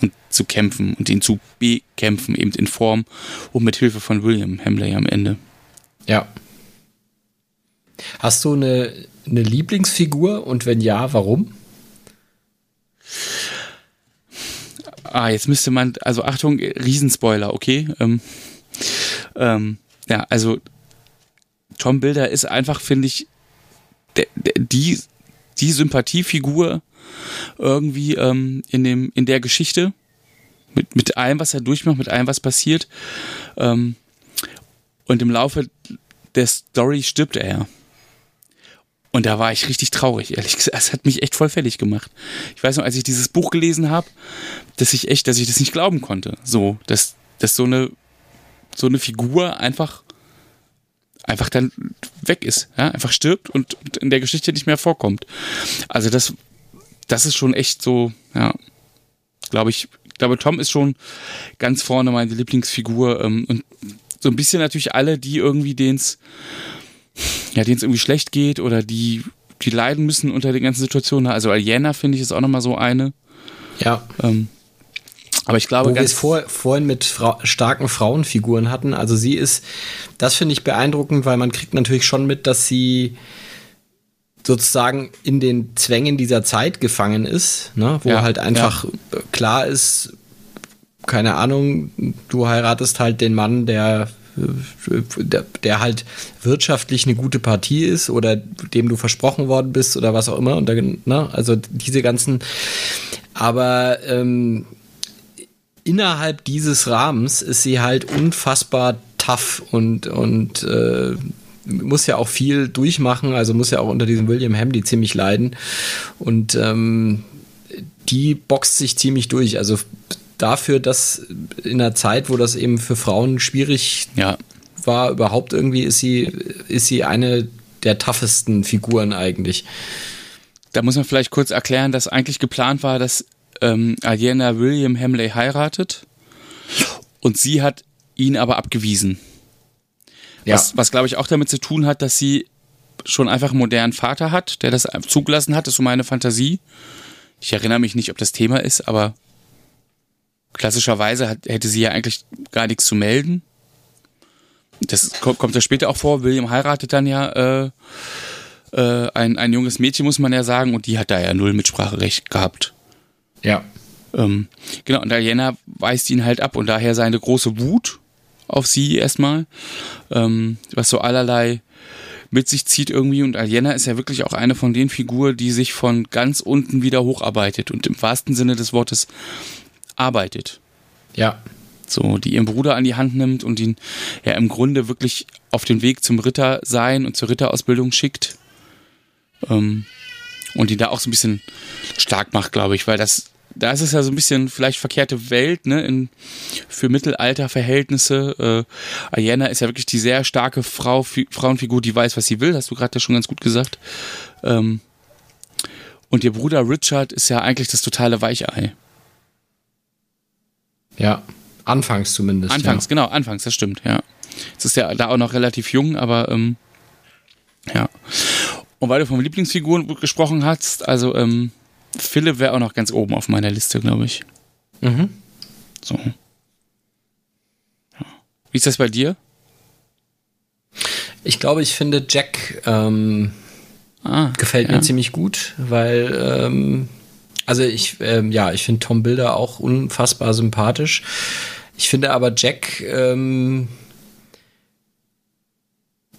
und zu kämpfen und ihn zu bekämpfen, eben in Form und mit Hilfe von William Hamley am Ende. Ja. Hast du eine, eine Lieblingsfigur und wenn ja, warum? Ah, jetzt müsste man, also Achtung, Riesenspoiler, okay? Ähm, ähm, ja, also Tom Bilder ist einfach, finde ich, der, der, die, die Sympathiefigur irgendwie ähm, in, dem, in der Geschichte. Mit, mit allem, was er durchmacht, mit allem, was passiert. Ähm, und im Laufe der Story stirbt er. Und da war ich richtig traurig, ehrlich gesagt. Es hat mich echt voll fertig gemacht. Ich weiß noch, als ich dieses Buch gelesen habe, dass ich echt, dass ich das nicht glauben konnte. So, dass, dass so eine, so eine Figur einfach, einfach dann weg ist, ja, einfach stirbt und in der Geschichte nicht mehr vorkommt. Also das, das ist schon echt so, ja, glaube ich, ich glaube, Tom ist schon ganz vorne meine Lieblingsfigur ähm, und so ein bisschen natürlich alle, die irgendwie den's, ja, denen es irgendwie schlecht geht oder die, die leiden müssen unter den ganzen Situationen. Also Aliena finde ich ist auch nochmal so eine. Ja. Ähm, aber ich glaube, Wo wir es vor, vorhin mit Fra starken Frauenfiguren hatten, also sie ist, das finde ich beeindruckend, weil man kriegt natürlich schon mit, dass sie sozusagen in den Zwängen dieser Zeit gefangen ist, ne? wo ja, halt einfach ja. klar ist, keine Ahnung, du heiratest halt den Mann, der der, der halt wirtschaftlich eine gute Partie ist oder dem du versprochen worden bist oder was auch immer. Und da, ne, also diese ganzen, aber ähm, innerhalb dieses Rahmens ist sie halt unfassbar tough und, und äh, muss ja auch viel durchmachen, also muss ja auch unter diesem William Hamley ziemlich leiden. Und ähm, die boxt sich ziemlich durch. Also dafür, dass in einer Zeit, wo das eben für Frauen schwierig ja. war, überhaupt irgendwie ist sie, ist sie eine der toughesten Figuren eigentlich. Da muss man vielleicht kurz erklären, dass eigentlich geplant war, dass ähm, Aliena William Hamley heiratet und sie hat ihn aber abgewiesen. Ja. Was, was glaube ich auch damit zu tun hat, dass sie schon einfach einen modernen Vater hat, der das zugelassen hat, das ist so meine Fantasie. Ich erinnere mich nicht, ob das Thema ist, aber klassischerweise hat, hätte sie ja eigentlich gar nichts zu melden. Das kommt, kommt ja später auch vor. William heiratet dann ja äh, äh, ein, ein junges Mädchen, muss man ja sagen, und die hat da ja null Mitspracherecht gehabt. Ja. Ähm, genau, und Diana weist ihn halt ab und daher seine große Wut auf sie erstmal, ähm, was so allerlei mit sich zieht irgendwie. Und Aliena ist ja wirklich auch eine von den Figuren, die sich von ganz unten wieder hocharbeitet und im wahrsten Sinne des Wortes arbeitet. Ja. So, die ihren Bruder an die Hand nimmt und ihn ja im Grunde wirklich auf den Weg zum Ritter sein und zur Ritterausbildung schickt. Ähm, und ihn da auch so ein bisschen stark macht, glaube ich, weil das da ist es ja so ein bisschen vielleicht verkehrte Welt, ne, in, für Mittelalterverhältnisse. Äh, Ayana ist ja wirklich die sehr starke Frau, Frauenfigur, die weiß, was sie will, hast du gerade ja schon ganz gut gesagt. Ähm, und ihr Bruder Richard ist ja eigentlich das totale Weichei. Ja, anfangs zumindest. Anfangs, ja. genau, anfangs, das stimmt, ja. Es ist ja da auch noch relativ jung, aber ähm, ja. Und weil du von Lieblingsfiguren gesprochen hast, also ähm, Philipp wäre auch noch ganz oben auf meiner Liste, glaube ich. Mhm. So. Ja. Wie ist das bei dir? Ich glaube, ich finde Jack ähm, ah, gefällt ja. mir ziemlich gut, weil ähm, also ich ähm, ja ich finde Tom Bilder auch unfassbar sympathisch. Ich finde aber Jack ähm,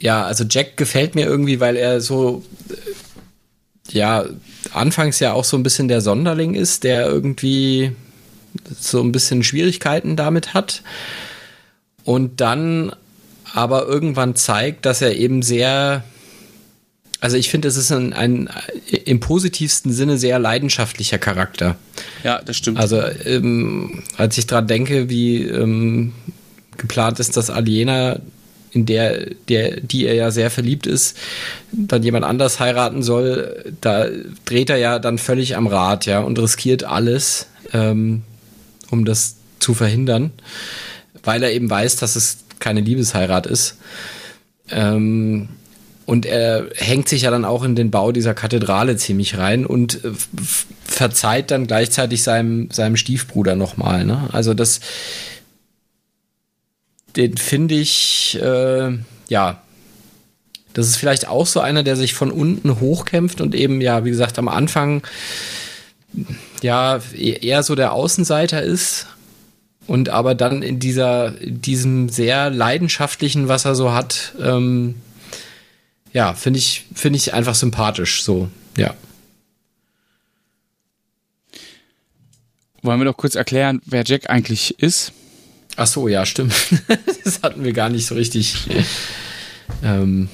ja also Jack gefällt mir irgendwie, weil er so äh, ja anfangs ja auch so ein bisschen der Sonderling ist, der irgendwie so ein bisschen Schwierigkeiten damit hat und dann aber irgendwann zeigt, dass er eben sehr, also ich finde, es ist ein, ein, im positivsten Sinne sehr leidenschaftlicher Charakter. Ja, das stimmt. Also ähm, als ich dran denke, wie ähm, geplant ist, dass Aliena in der, der, die er ja sehr verliebt ist, dann jemand anders heiraten soll, da dreht er ja dann völlig am Rad, ja, und riskiert alles, ähm, um das zu verhindern, weil er eben weiß, dass es keine Liebesheirat ist. Ähm, und er hängt sich ja dann auch in den Bau dieser Kathedrale ziemlich rein und äh, verzeiht dann gleichzeitig seinem, seinem Stiefbruder nochmal. Ne? Also das, den finde ich, äh, ja, das ist vielleicht auch so einer, der sich von unten hochkämpft und eben, ja, wie gesagt, am Anfang ja eher so der Außenseiter ist und aber dann in dieser, in diesem sehr leidenschaftlichen, was er so hat, ähm, ja, finde ich, finde ich einfach sympathisch, so, ja. Wollen wir doch kurz erklären, wer Jack eigentlich ist? Ach so, ja, stimmt. das hatten wir gar nicht so richtig. Ähm,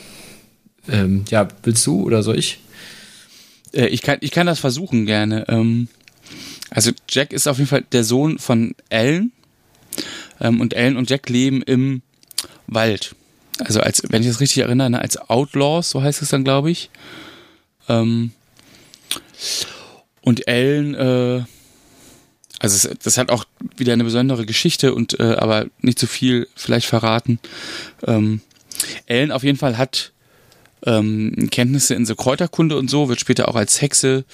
ähm, ja, willst du oder soll ich? Äh, ich, kann, ich kann das versuchen gerne. Ähm, also Jack ist auf jeden Fall der Sohn von Ellen. Ähm, und Ellen und Jack leben im Wald. Also als, wenn ich das richtig erinnere, ne, als Outlaws, so heißt es dann, glaube ich. Ähm, und Ellen äh, also es, das hat auch wieder eine besondere Geschichte und äh, aber nicht zu so viel vielleicht verraten. Ähm, Ellen auf jeden Fall hat ähm, Kenntnisse in so Kräuterkunde und so, wird später auch als Hexe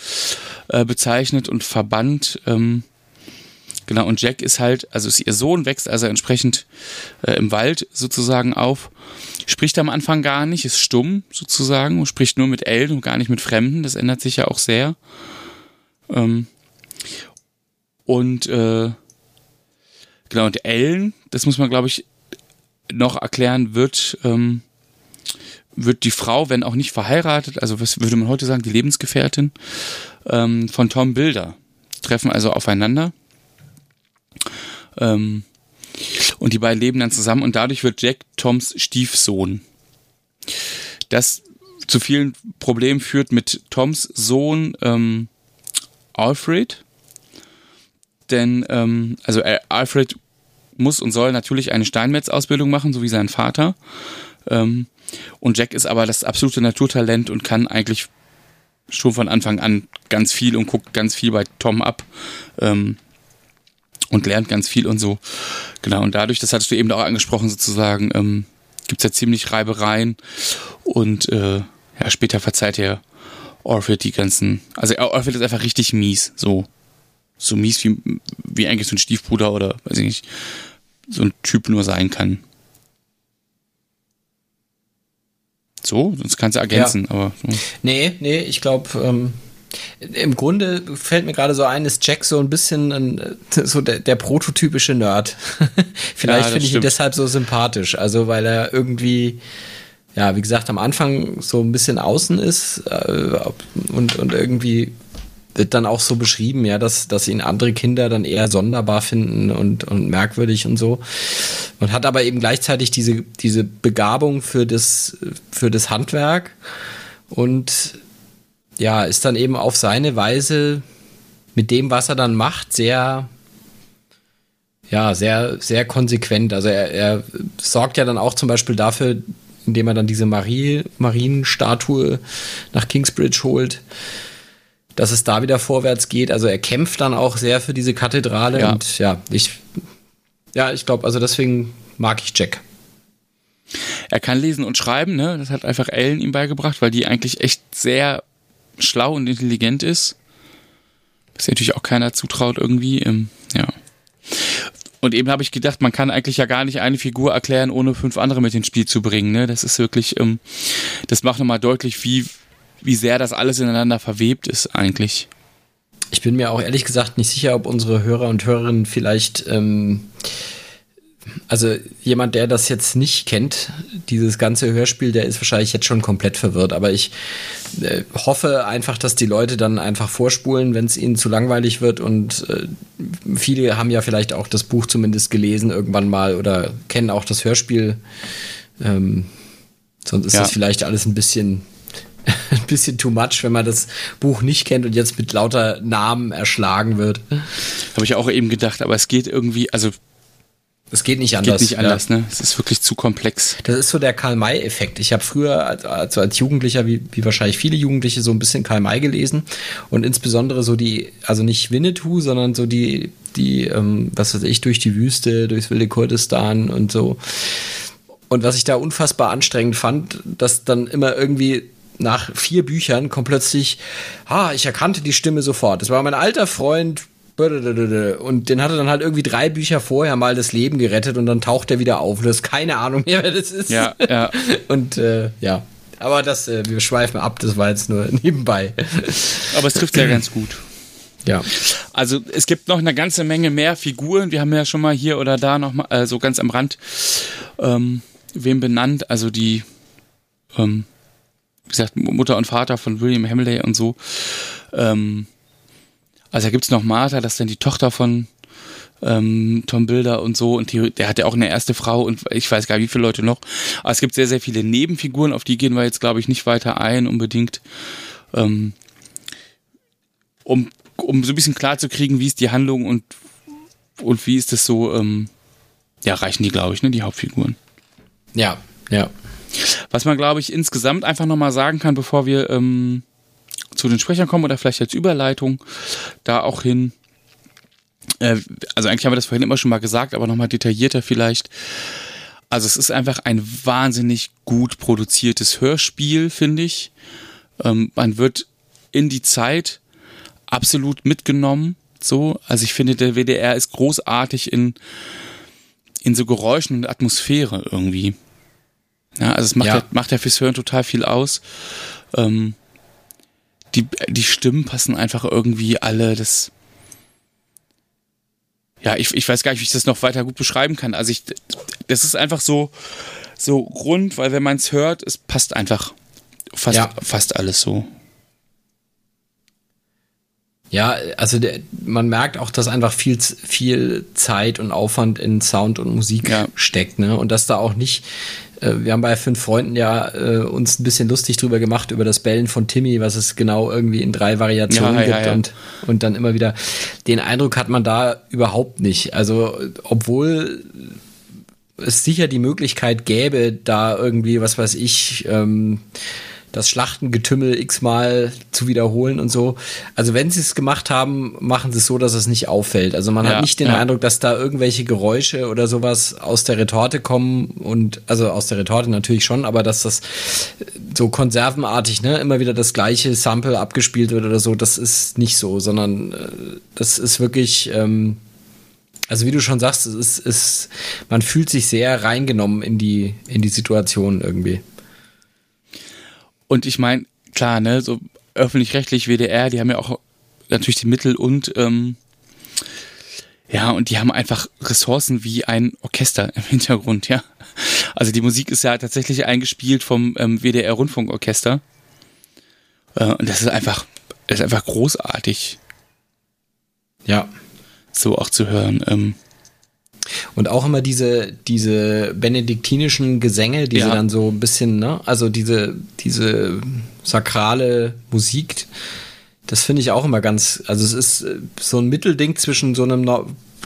äh, bezeichnet und verbannt. Ähm, genau, und Jack ist halt, also ist ihr Sohn, wächst also entsprechend äh, im Wald sozusagen auf, spricht am Anfang gar nicht, ist stumm sozusagen und spricht nur mit Ellen und gar nicht mit Fremden. Das ändert sich ja auch sehr. Ähm, und äh, genau, und Ellen, das muss man, glaube ich, noch erklären, wird, ähm, wird die Frau, wenn auch nicht verheiratet, also was würde man heute sagen, die Lebensgefährtin ähm, von Tom Bilder. Treffen also aufeinander. Ähm, und die beiden leben dann zusammen und dadurch wird Jack Toms Stiefsohn. Das zu vielen Problemen führt mit Toms Sohn ähm, Alfred, denn ähm, also äh, Alfred muss und soll natürlich eine Steinmetz-Ausbildung machen, so wie sein Vater. Ähm, und Jack ist aber das absolute Naturtalent und kann eigentlich schon von Anfang an ganz viel und guckt ganz viel bei Tom ab ähm, und lernt ganz viel und so. Genau, und dadurch, das hattest du eben auch angesprochen, sozusagen, ähm, gibt es ja ziemlich Reibereien und äh, ja, später verzeiht er Orpheus die ganzen. Also Orpheus ist einfach richtig mies, so so mies wie, wie eigentlich so ein Stiefbruder oder weiß ich nicht, so ein Typ nur sein kann. So, sonst kannst du ergänzen, ja. aber. So. Nee, nee, ich glaube, ähm, im Grunde fällt mir gerade so ein, ist Jack so ein bisschen ein, so der, der prototypische Nerd. Vielleicht ja, finde ich ihn deshalb so sympathisch. Also, weil er irgendwie, ja, wie gesagt, am Anfang so ein bisschen außen ist äh, und, und irgendwie wird dann auch so beschrieben, ja, dass, dass ihn andere Kinder dann eher sonderbar finden und, und merkwürdig und so. Und hat aber eben gleichzeitig diese, diese Begabung für das, für das Handwerk und ja, ist dann eben auf seine Weise mit dem, was er dann macht, sehr, ja, sehr, sehr konsequent. Also er, er sorgt ja dann auch zum Beispiel dafür, indem er dann diese Marie, Marienstatue nach Kingsbridge holt, dass es da wieder vorwärts geht. Also er kämpft dann auch sehr für diese Kathedrale ja. und ja, ich, ja, ich glaube, also deswegen mag ich Jack. Er kann lesen und schreiben, ne? Das hat einfach Ellen ihm beigebracht, weil die eigentlich echt sehr schlau und intelligent ist. Was natürlich auch keiner zutraut irgendwie. Ähm, ja. Und eben habe ich gedacht, man kann eigentlich ja gar nicht eine Figur erklären, ohne fünf andere mit ins Spiel zu bringen. Ne? Das ist wirklich, ähm, das macht nochmal deutlich, wie, wie sehr das alles ineinander verwebt ist eigentlich. Ich bin mir auch ehrlich gesagt nicht sicher, ob unsere Hörer und Hörerinnen vielleicht ähm, also jemand, der das jetzt nicht kennt, dieses ganze Hörspiel, der ist wahrscheinlich jetzt schon komplett verwirrt. Aber ich äh, hoffe einfach, dass die Leute dann einfach vorspulen, wenn es ihnen zu langweilig wird. Und äh, viele haben ja vielleicht auch das Buch zumindest gelesen irgendwann mal oder kennen auch das Hörspiel. Ähm, sonst ist ja. das vielleicht alles ein bisschen ein bisschen too much, wenn man das Buch nicht kennt und jetzt mit lauter Namen erschlagen wird. Habe ich auch eben gedacht, aber es geht irgendwie, also es geht nicht anders. Geht nicht anders, ja. ne? Es ist wirklich zu komplex. Das ist so der Karl-May-Effekt. Ich habe früher, also als Jugendlicher, wie, wie wahrscheinlich viele Jugendliche, so ein bisschen Karl-May gelesen und insbesondere so die, also nicht Winnetou, sondern so die, die, ähm, was weiß ich, durch die Wüste, durchs wilde Kurdistan und so. Und was ich da unfassbar anstrengend fand, dass dann immer irgendwie nach vier Büchern kommt plötzlich, ah, ich erkannte die Stimme sofort. Das war mein alter Freund und den hat er dann halt irgendwie drei Bücher vorher mal das Leben gerettet und dann taucht er wieder auf. Und du hast keine Ahnung mehr, wer das ist. Ja, ja. Und äh, ja. Aber das, äh, wir schweifen ab, das war jetzt nur nebenbei. Aber es trifft ja ganz gut. Ja. Also es gibt noch eine ganze Menge mehr Figuren. Wir haben ja schon mal hier oder da noch mal äh, so ganz am Rand ähm, wem benannt. Also die, ähm, wie gesagt, Mutter und Vater von William Hamley und so. Ähm, also da gibt's noch Martha, das ist dann die Tochter von ähm, Tom Bilder und so. Und die, der hat ja auch eine erste Frau und ich weiß gar nicht, wie viele Leute noch. Aber es gibt sehr, sehr viele Nebenfiguren, auf die gehen wir jetzt, glaube ich, nicht weiter ein unbedingt. Ähm, um, um so ein bisschen klar zu kriegen, wie ist die Handlung und, und wie ist das so, ähm, ja, reichen die, glaube ich, ne, die Hauptfiguren. Ja, ja. Was man, glaube ich, insgesamt einfach nochmal sagen kann, bevor wir ähm, zu den Sprechern kommen oder vielleicht als Überleitung da auch hin. Äh, also eigentlich haben wir das vorhin immer schon mal gesagt, aber nochmal detaillierter vielleicht. Also es ist einfach ein wahnsinnig gut produziertes Hörspiel, finde ich. Ähm, man wird in die Zeit absolut mitgenommen. So, also ich finde, der WDR ist großartig in, in so Geräuschen und Atmosphäre irgendwie. Ja, also es macht ja, ja macht ja fürs Hören total viel aus. Ähm, die, die Stimmen passen einfach irgendwie alle. Das, ja, ich, ich weiß gar nicht, wie ich das noch weiter gut beschreiben kann. Also ich, das ist einfach so, so rund, weil wenn man es hört, es passt einfach fast, ja. fast alles so. Ja, also der, man merkt auch, dass einfach viel, viel Zeit und Aufwand in Sound und Musik ja. steckt, ne? Und dass da auch nicht wir haben bei fünf Freunden ja äh, uns ein bisschen lustig drüber gemacht, über das Bellen von Timmy, was es genau irgendwie in drei Variationen ja, gibt ja, ja. Und, und dann immer wieder. Den Eindruck hat man da überhaupt nicht. Also, obwohl es sicher die Möglichkeit gäbe, da irgendwie, was weiß ich, ähm, das Schlachtengetümmel x-mal zu wiederholen und so. Also wenn sie es gemacht haben, machen sie es so, dass es nicht auffällt. Also man ja, hat nicht den ja. Eindruck, dass da irgendwelche Geräusche oder sowas aus der Retorte kommen und also aus der Retorte natürlich schon, aber dass das so konservenartig, ne, immer wieder das gleiche Sample abgespielt wird oder so, das ist nicht so, sondern äh, das ist wirklich ähm, also wie du schon sagst, es ist, es, man fühlt sich sehr reingenommen in die, in die Situation irgendwie. Und ich meine, klar, ne, so öffentlich-rechtlich WDR, die haben ja auch natürlich die Mittel und ähm, ja, und die haben einfach Ressourcen wie ein Orchester im Hintergrund, ja. Also die Musik ist ja tatsächlich eingespielt vom ähm, WDR Rundfunkorchester. Äh, und das ist einfach, das ist einfach großartig. Ja. So auch zu hören. Ähm, und auch immer diese, diese benediktinischen Gesänge, die ja. sie dann so ein bisschen, ne, also diese, diese sakrale Musik, das finde ich auch immer ganz, also es ist äh, so ein Mittelding zwischen so einem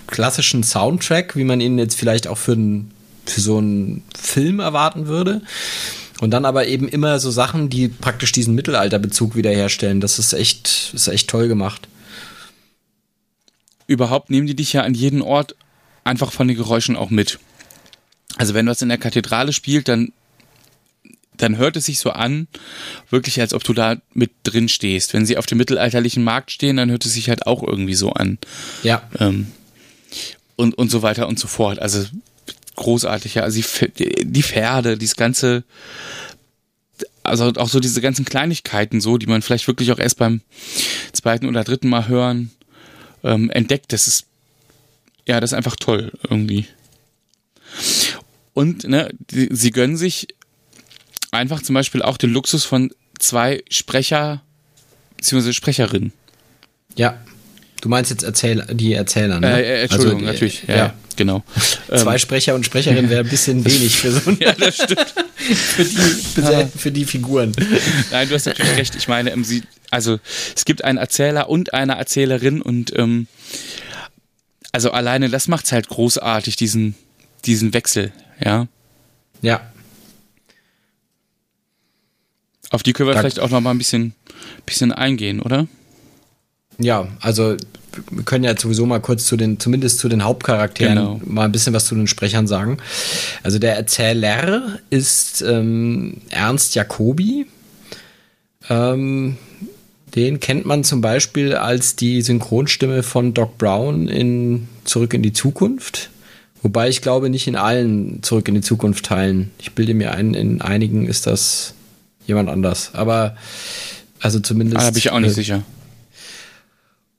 klassischen Soundtrack, wie man ihn jetzt vielleicht auch für, ein, für so einen Film erwarten würde. Und dann aber eben immer so Sachen, die praktisch diesen Mittelalterbezug wiederherstellen. Das ist echt, ist echt toll gemacht. Überhaupt nehmen die dich ja an jeden Ort einfach von den Geräuschen auch mit. Also wenn was in der Kathedrale spielt, dann dann hört es sich so an, wirklich als ob du da mit drin stehst. Wenn sie auf dem mittelalterlichen Markt stehen, dann hört es sich halt auch irgendwie so an. Ja. Ähm, und, und so weiter und so fort. Also großartig, ja. Also die, die Pferde, dieses ganze, also auch so diese ganzen Kleinigkeiten so, die man vielleicht wirklich auch erst beim zweiten oder dritten Mal hören ähm, entdeckt. Das ist ja, das ist einfach toll irgendwie. Und ne, die, sie gönnen sich einfach zum Beispiel auch den Luxus von zwei Sprecher bzw. Sprecherinnen. Ja. Du meinst jetzt Erzähl die Erzähler, ne? Äh, äh, Entschuldigung, also, natürlich. Ja, ja. genau. Zwei Sprecher und Sprecherinnen wäre ein bisschen wenig für so ein Ja, das stimmt. für, die, für, für, die Figuren. Nein, du hast natürlich recht. Ich meine, sie, also es gibt einen Erzähler und eine Erzählerin und ähm, also alleine das macht's halt großartig, diesen, diesen Wechsel, ja. Ja. Auf die können wir da vielleicht auch noch mal ein bisschen, bisschen eingehen, oder? Ja, also wir können ja sowieso mal kurz zu den, zumindest zu den Hauptcharakteren genau. mal ein bisschen was zu den Sprechern sagen. Also der Erzähler ist ähm, Ernst Jacobi. Ähm, den kennt man zum Beispiel als die Synchronstimme von Doc Brown in Zurück in die Zukunft. Wobei ich glaube, nicht in allen Zurück in die Zukunft Teilen. Ich bilde mir ein, in einigen ist das jemand anders. Aber also zumindest. Ah, da bin ich auch nicht äh, sicher.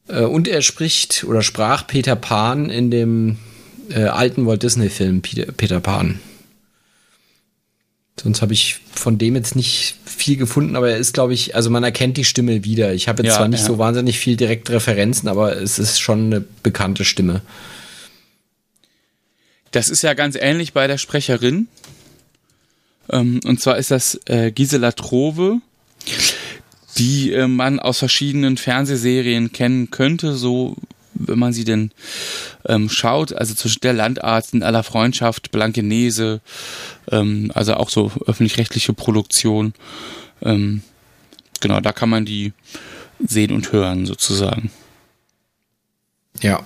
Äh, und er spricht oder sprach Peter Pan in dem äh, alten Walt Disney-Film Peter, Peter Pan. Sonst habe ich von dem jetzt nicht viel gefunden, aber er ist, glaube ich, also man erkennt die Stimme wieder. Ich habe jetzt ja, zwar nicht ja. so wahnsinnig viel direkte Referenzen, aber es ist schon eine bekannte Stimme. Das ist ja ganz ähnlich bei der Sprecherin. Ähm, und zwar ist das äh, Gisela Trove, die äh, man aus verschiedenen Fernsehserien kennen könnte, so wenn man sie denn ähm, schaut, also zwischen der Landarzt in aller Freundschaft, Blankenese, ähm, also auch so öffentlich-rechtliche Produktion. Ähm, genau, da kann man die sehen und hören sozusagen. Ja.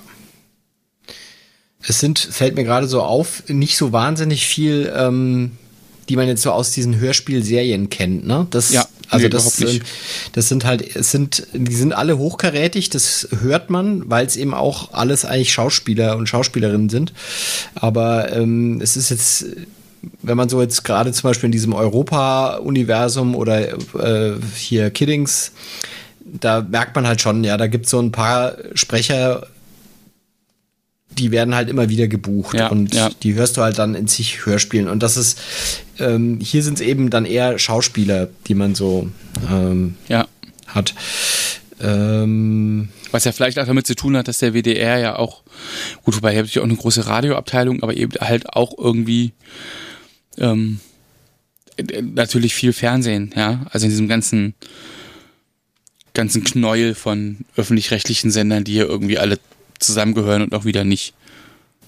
Es sind, fällt mir gerade so auf, nicht so wahnsinnig viel, ähm, die man jetzt so aus diesen Hörspielserien kennt, ne? Das ja. Also nee, das, sind, das sind halt, es sind, die sind alle hochkarätig, das hört man, weil es eben auch alles eigentlich Schauspieler und Schauspielerinnen sind. Aber ähm, es ist jetzt, wenn man so jetzt gerade zum Beispiel in diesem Europa-Universum oder äh, hier Kiddings, da merkt man halt schon, ja, da gibt es so ein paar Sprecher, die werden halt immer wieder gebucht ja, und ja. die hörst du halt dann in sich Hörspielen. Und das ist, ähm, hier sind es eben dann eher Schauspieler, die man so ähm, ja. hat. Ähm, Was ja vielleicht auch damit zu tun hat, dass der WDR ja auch, gut, wobei hier habe ich auch eine große Radioabteilung, aber eben halt auch irgendwie ähm, natürlich viel Fernsehen, ja. Also in diesem ganzen ganzen Knäuel von öffentlich-rechtlichen Sendern, die hier irgendwie alle zusammengehören und auch wieder nicht.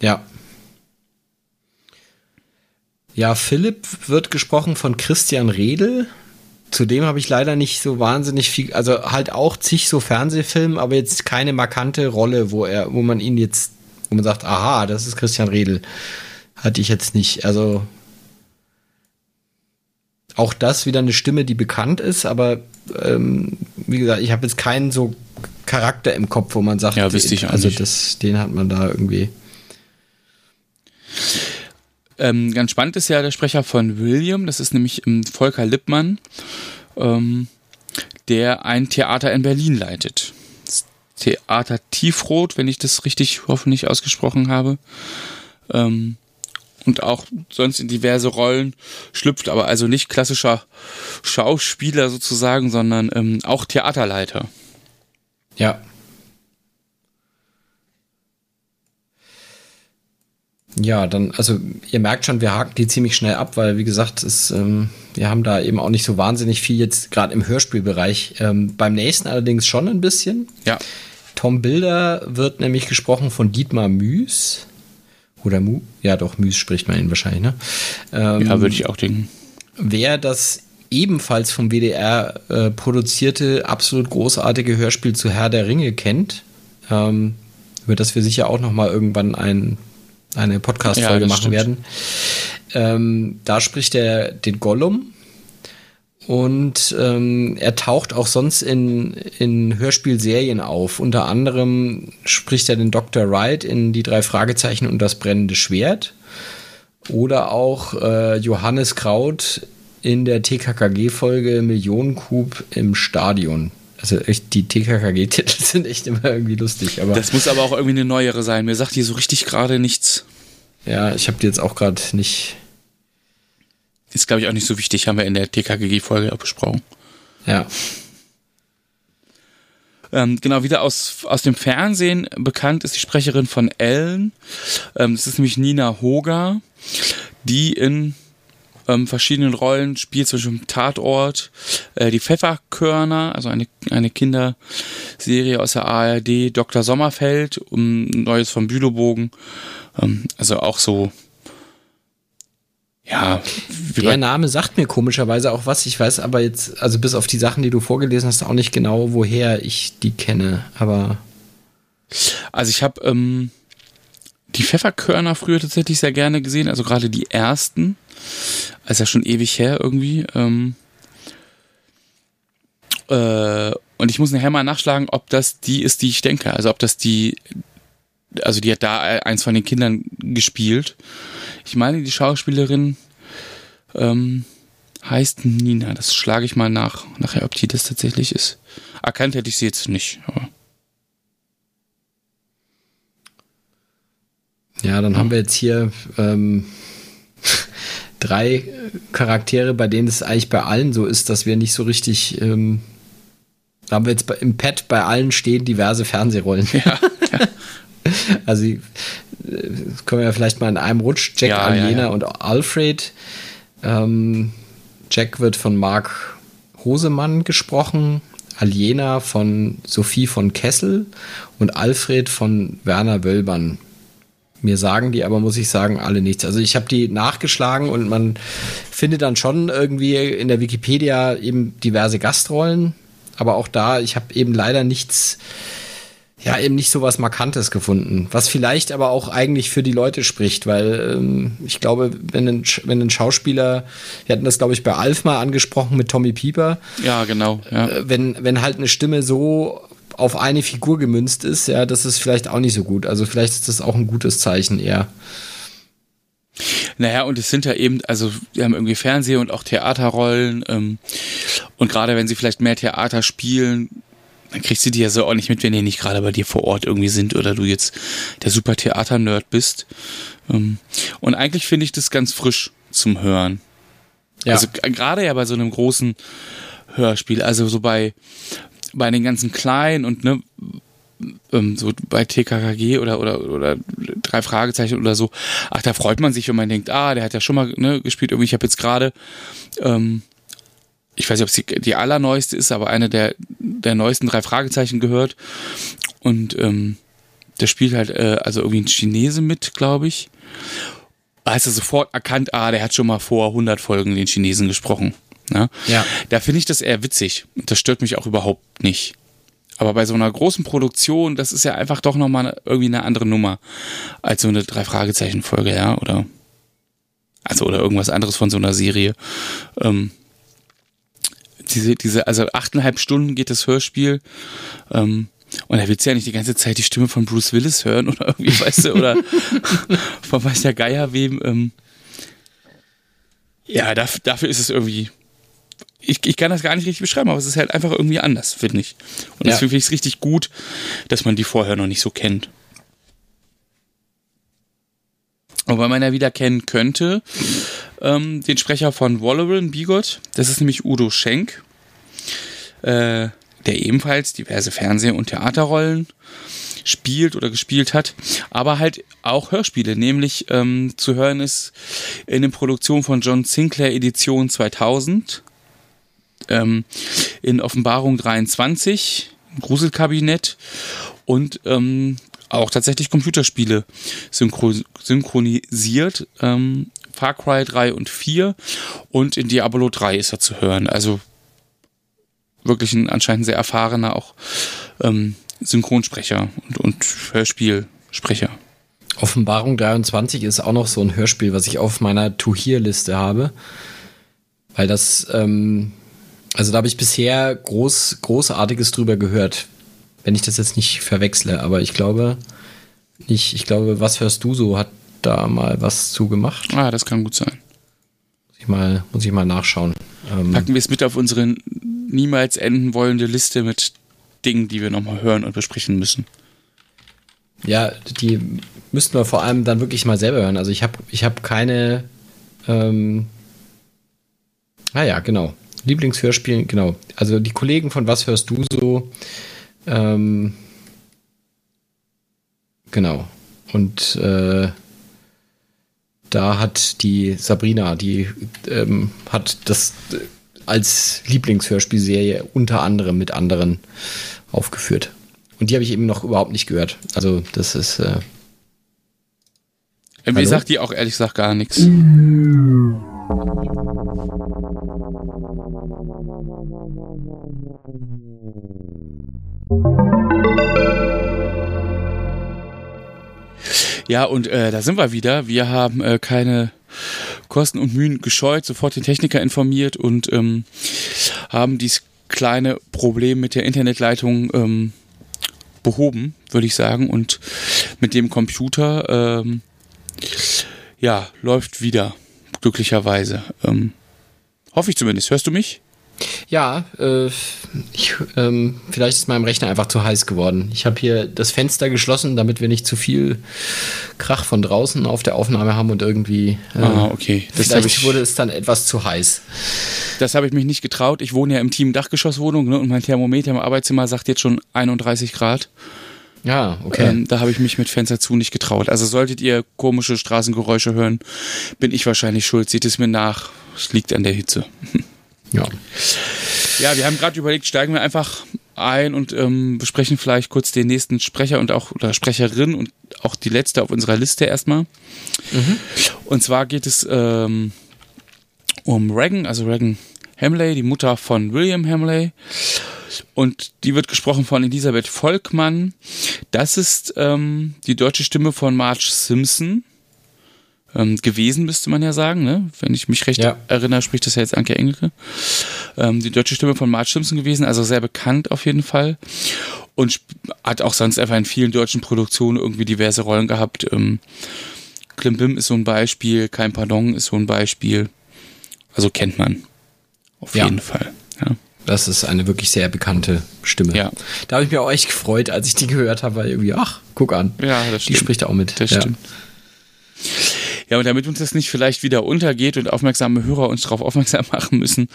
Ja. Ja, Philipp wird gesprochen von Christian Redel. zudem habe ich leider nicht so wahnsinnig viel, also halt auch zig so Fernsehfilme, aber jetzt keine markante Rolle, wo er, wo man ihn jetzt, wo man sagt, aha, das ist Christian Redl. Hatte ich jetzt nicht. Also auch das wieder eine Stimme, die bekannt ist, aber ähm, wie gesagt, ich habe jetzt keinen so Charakter im Kopf, wo man sagt, ja, wüsste ich also. Das, den hat man da irgendwie. Ähm, ganz spannend ist ja der Sprecher von William, das ist nämlich ähm, Volker Lippmann, ähm, der ein Theater in Berlin leitet. Das Theater Tiefrot, wenn ich das richtig hoffentlich ausgesprochen habe. Ähm, und auch sonst in diverse Rollen schlüpft, aber also nicht klassischer Schauspieler sozusagen, sondern ähm, auch Theaterleiter. Ja. Ja, dann, also ihr merkt schon, wir haken die ziemlich schnell ab, weil wie gesagt, es, ähm, wir haben da eben auch nicht so wahnsinnig viel jetzt gerade im Hörspielbereich. Ähm, beim nächsten allerdings schon ein bisschen. Ja. Tom Bilder wird nämlich gesprochen von Dietmar Müs. Oder Mu? Ja, doch, Müs spricht man ihn wahrscheinlich, ne? Ähm, ja, würde ich auch denken. Wer das ebenfalls vom WDR äh, produzierte, absolut großartige Hörspiel zu Herr der Ringe kennt, ähm, über das wir sicher auch noch mal irgendwann ein, eine Podcast-Folge ja, machen stimmt. werden. Ähm, da spricht er den Gollum und ähm, er taucht auch sonst in, in Hörspielserien auf. Unter anderem spricht er den Dr. Wright in Die drei Fragezeichen und das brennende Schwert. Oder auch äh, Johannes Kraut in der TKKG-Folge Millionenkub im Stadion. Also echt, die TKKG-Titel sind echt immer irgendwie lustig. Aber das muss aber auch irgendwie eine neuere sein. Mir sagt die so richtig gerade nichts. Ja, ich habe die jetzt auch gerade nicht. Ist, glaube ich, auch nicht so wichtig, haben wir in der TKKG-Folge auch besprochen. Ja. Ähm, genau, wieder aus, aus dem Fernsehen bekannt ist die Sprecherin von Ellen. Ähm, das ist nämlich Nina Hoger, die in ähm, verschiedenen Rollen spielt, zum Beispiel im Tatort, äh, die Pfefferkörner, also eine, eine Kinderserie aus der ARD, Dr. Sommerfeld, um Neues vom Bülowbogen, ähm, also auch so ja, der Name sagt mir komischerweise auch was. Ich weiß aber jetzt, also bis auf die Sachen, die du vorgelesen hast, auch nicht genau, woher ich die kenne. Aber also ich habe ähm, die Pfefferkörner früher tatsächlich sehr gerne gesehen, also gerade die ersten. Ist ja schon ewig her irgendwie. Ähm, äh, und ich muss nachher mal nachschlagen, ob das die ist, die ich denke. Also ob das die, also die hat da eins von den Kindern gespielt. Ich meine, die Schauspielerin ähm, heißt Nina. Das schlage ich mal nach, nachher, ob die das tatsächlich ist. Erkannt hätte ich sie jetzt nicht. Aber. Ja, dann haben wir jetzt hier ähm, drei Charaktere, bei denen es eigentlich bei allen so ist, dass wir nicht so richtig. Ähm, da haben wir jetzt im Pad bei allen stehen diverse Fernsehrollen. Ja. ja. also äh, können wir ja vielleicht mal in einem Rutsch. Jack, ja, Aliena ja, ja. und Alfred. Ähm, Jack wird von Mark Hosemann gesprochen. Aliena von Sophie von Kessel und Alfred von Werner Wölbern. Mir sagen die aber, muss ich sagen, alle nichts. Also ich habe die nachgeschlagen und man findet dann schon irgendwie in der Wikipedia eben diverse Gastrollen. Aber auch da, ich habe eben leider nichts, ja, eben nicht so was Markantes gefunden. Was vielleicht aber auch eigentlich für die Leute spricht, weil ähm, ich glaube, wenn ein, wenn ein Schauspieler, wir hatten das, glaube ich, bei Alf mal angesprochen mit Tommy Pieper. Ja, genau. Ja. Äh, wenn, wenn halt eine Stimme so auf eine Figur gemünzt ist, ja, das ist vielleicht auch nicht so gut. Also vielleicht ist das auch ein gutes Zeichen eher. Naja, und es sind ja eben, also wir haben irgendwie Fernseh- und auch Theaterrollen. Ähm, und gerade wenn sie vielleicht mehr Theater spielen, dann kriegst du die ja so auch nicht mit, wenn die nicht gerade bei dir vor Ort irgendwie sind oder du jetzt der super Theater-Nerd bist. Ähm, und eigentlich finde ich das ganz frisch zum Hören. Ja. Also gerade ja bei so einem großen Hörspiel, also so bei, bei den ganzen kleinen und ne, ähm, so bei TKKG oder, oder, oder drei Fragezeichen oder so, ach, da freut man sich, wenn man denkt, ah, der hat ja schon mal ne, gespielt. Irgendwie, ich habe jetzt gerade, ähm, ich weiß nicht, ob es die, die allerneueste ist, aber eine der, der neuesten drei Fragezeichen gehört. Und ähm, der spielt halt, äh, also irgendwie ein Chinese mit, glaube ich. Da hast du sofort erkannt, ah, der hat schon mal vor 100 Folgen den Chinesen gesprochen. Ne? Ja. Da finde ich das eher witzig. Das stört mich auch überhaupt nicht. Aber bei so einer großen Produktion, das ist ja einfach doch nochmal irgendwie eine andere Nummer als so eine Drei-Fragezeichen-Folge, ja, oder also oder irgendwas anderes von so einer Serie. Ähm, diese, diese, also achteinhalb Stunden geht das Hörspiel. Ähm, und da willst du ja nicht die ganze Zeit die Stimme von Bruce Willis hören oder irgendwie, weißt du, oder von weiß der Geier wem. Ähm, ja, dafür, dafür ist es irgendwie. Ich, ich kann das gar nicht richtig beschreiben, aber es ist halt einfach irgendwie anders, finde ich. Und ja. deswegen finde ich es richtig gut, dass man die vorher noch nicht so kennt. Wobei man ja wieder kennen könnte, ähm, den Sprecher von Wolverine, Bigot, das ist nämlich Udo Schenk. Äh, der ebenfalls diverse Fernseh- und Theaterrollen spielt oder gespielt hat, aber halt auch Hörspiele, nämlich ähm, zu hören ist in den Produktionen von John Sinclair Edition 2000, ähm, in Offenbarung 23, Gruselkabinett und ähm, auch tatsächlich Computerspiele synchronisiert, ähm, Far Cry 3 und 4 und in Diablo 3 ist er zu hören. Also wirklich ein anscheinend sehr erfahrener auch ähm, Synchronsprecher und, und Hörspielsprecher. Offenbarung 23 ist auch noch so ein Hörspiel, was ich auf meiner To-Hear-Liste habe. Weil das, ähm, also da habe ich bisher groß, Großartiges drüber gehört. Wenn ich das jetzt nicht verwechsle, aber ich glaube nicht, ich glaube, was hörst du so, hat da mal was zu gemacht. Ah, das kann gut sein. Muss ich mal, muss ich mal nachschauen. Ähm, Packen wir es mit auf unsere niemals enden wollende Liste mit Dingen, die wir nochmal hören und besprechen müssen. Ja, die müssten wir vor allem dann wirklich mal selber hören. Also ich habe ich hab keine. Ähm, ah ja, genau. Lieblingshörspielen, genau. Also die Kollegen von Was hörst du so? Ähm, genau. Und äh, da hat die Sabrina, die ähm, hat das als Lieblingshörspielserie unter anderem mit anderen aufgeführt. Und die habe ich eben noch überhaupt nicht gehört. Also das ist. Äh, Mir sagt die auch ehrlich gesagt gar nichts. Ja, und äh, da sind wir wieder. Wir haben äh, keine Kosten und Mühen gescheut, sofort den Techniker informiert und ähm, haben dieses kleine Problem mit der Internetleitung ähm, behoben, würde ich sagen. Und mit dem Computer, ähm, ja, läuft wieder, glücklicherweise. Ähm, hoffe ich zumindest. Hörst du mich? Ja, äh, ich, ähm, vielleicht ist meinem Rechner einfach zu heiß geworden. Ich habe hier das Fenster geschlossen, damit wir nicht zu viel Krach von draußen auf der Aufnahme haben und irgendwie. Äh, ah, okay. Das vielleicht ich, wurde es dann etwas zu heiß. Das habe ich mich nicht getraut. Ich wohne ja im Team Dachgeschosswohnung ne, und mein Thermometer im Arbeitszimmer sagt jetzt schon 31 Grad. Ja, okay. Ähm, da habe ich mich mit Fenster zu nicht getraut. Also solltet ihr komische Straßengeräusche hören, bin ich wahrscheinlich schuld. Seht es mir nach. Es liegt an der Hitze. Ja. Ja, wir haben gerade überlegt, steigen wir einfach ein und ähm, besprechen vielleicht kurz den nächsten Sprecher und auch oder Sprecherin und auch die letzte auf unserer Liste erstmal. Mhm. Und zwar geht es ähm, um Regan, also Regan Hamley, die Mutter von William Hamley. Und die wird gesprochen von Elisabeth Volkmann. Das ist ähm, die deutsche Stimme von Marge Simpson ähm, gewesen, müsste man ja sagen, ne? Wenn ich mich recht ja. erinnere, spricht das ja jetzt Anke Engelke. Ähm, die deutsche Stimme von Marge Simpson gewesen, also sehr bekannt auf jeden Fall. Und hat auch sonst einfach in vielen deutschen Produktionen irgendwie diverse Rollen gehabt. Ähm, Klimbim ist so ein Beispiel, Kein Pardon ist so ein Beispiel. Also kennt man. Auf ja. jeden Fall. Ja. Das ist eine wirklich sehr bekannte Stimme. Ja. Da habe ich mich auch echt gefreut, als ich die gehört habe, weil irgendwie, ach, guck an. Ja, das stimmt. Die spricht auch mit. Das ja. stimmt. Ja, und damit uns das nicht vielleicht wieder untergeht und aufmerksame Hörer uns darauf aufmerksam machen müssen,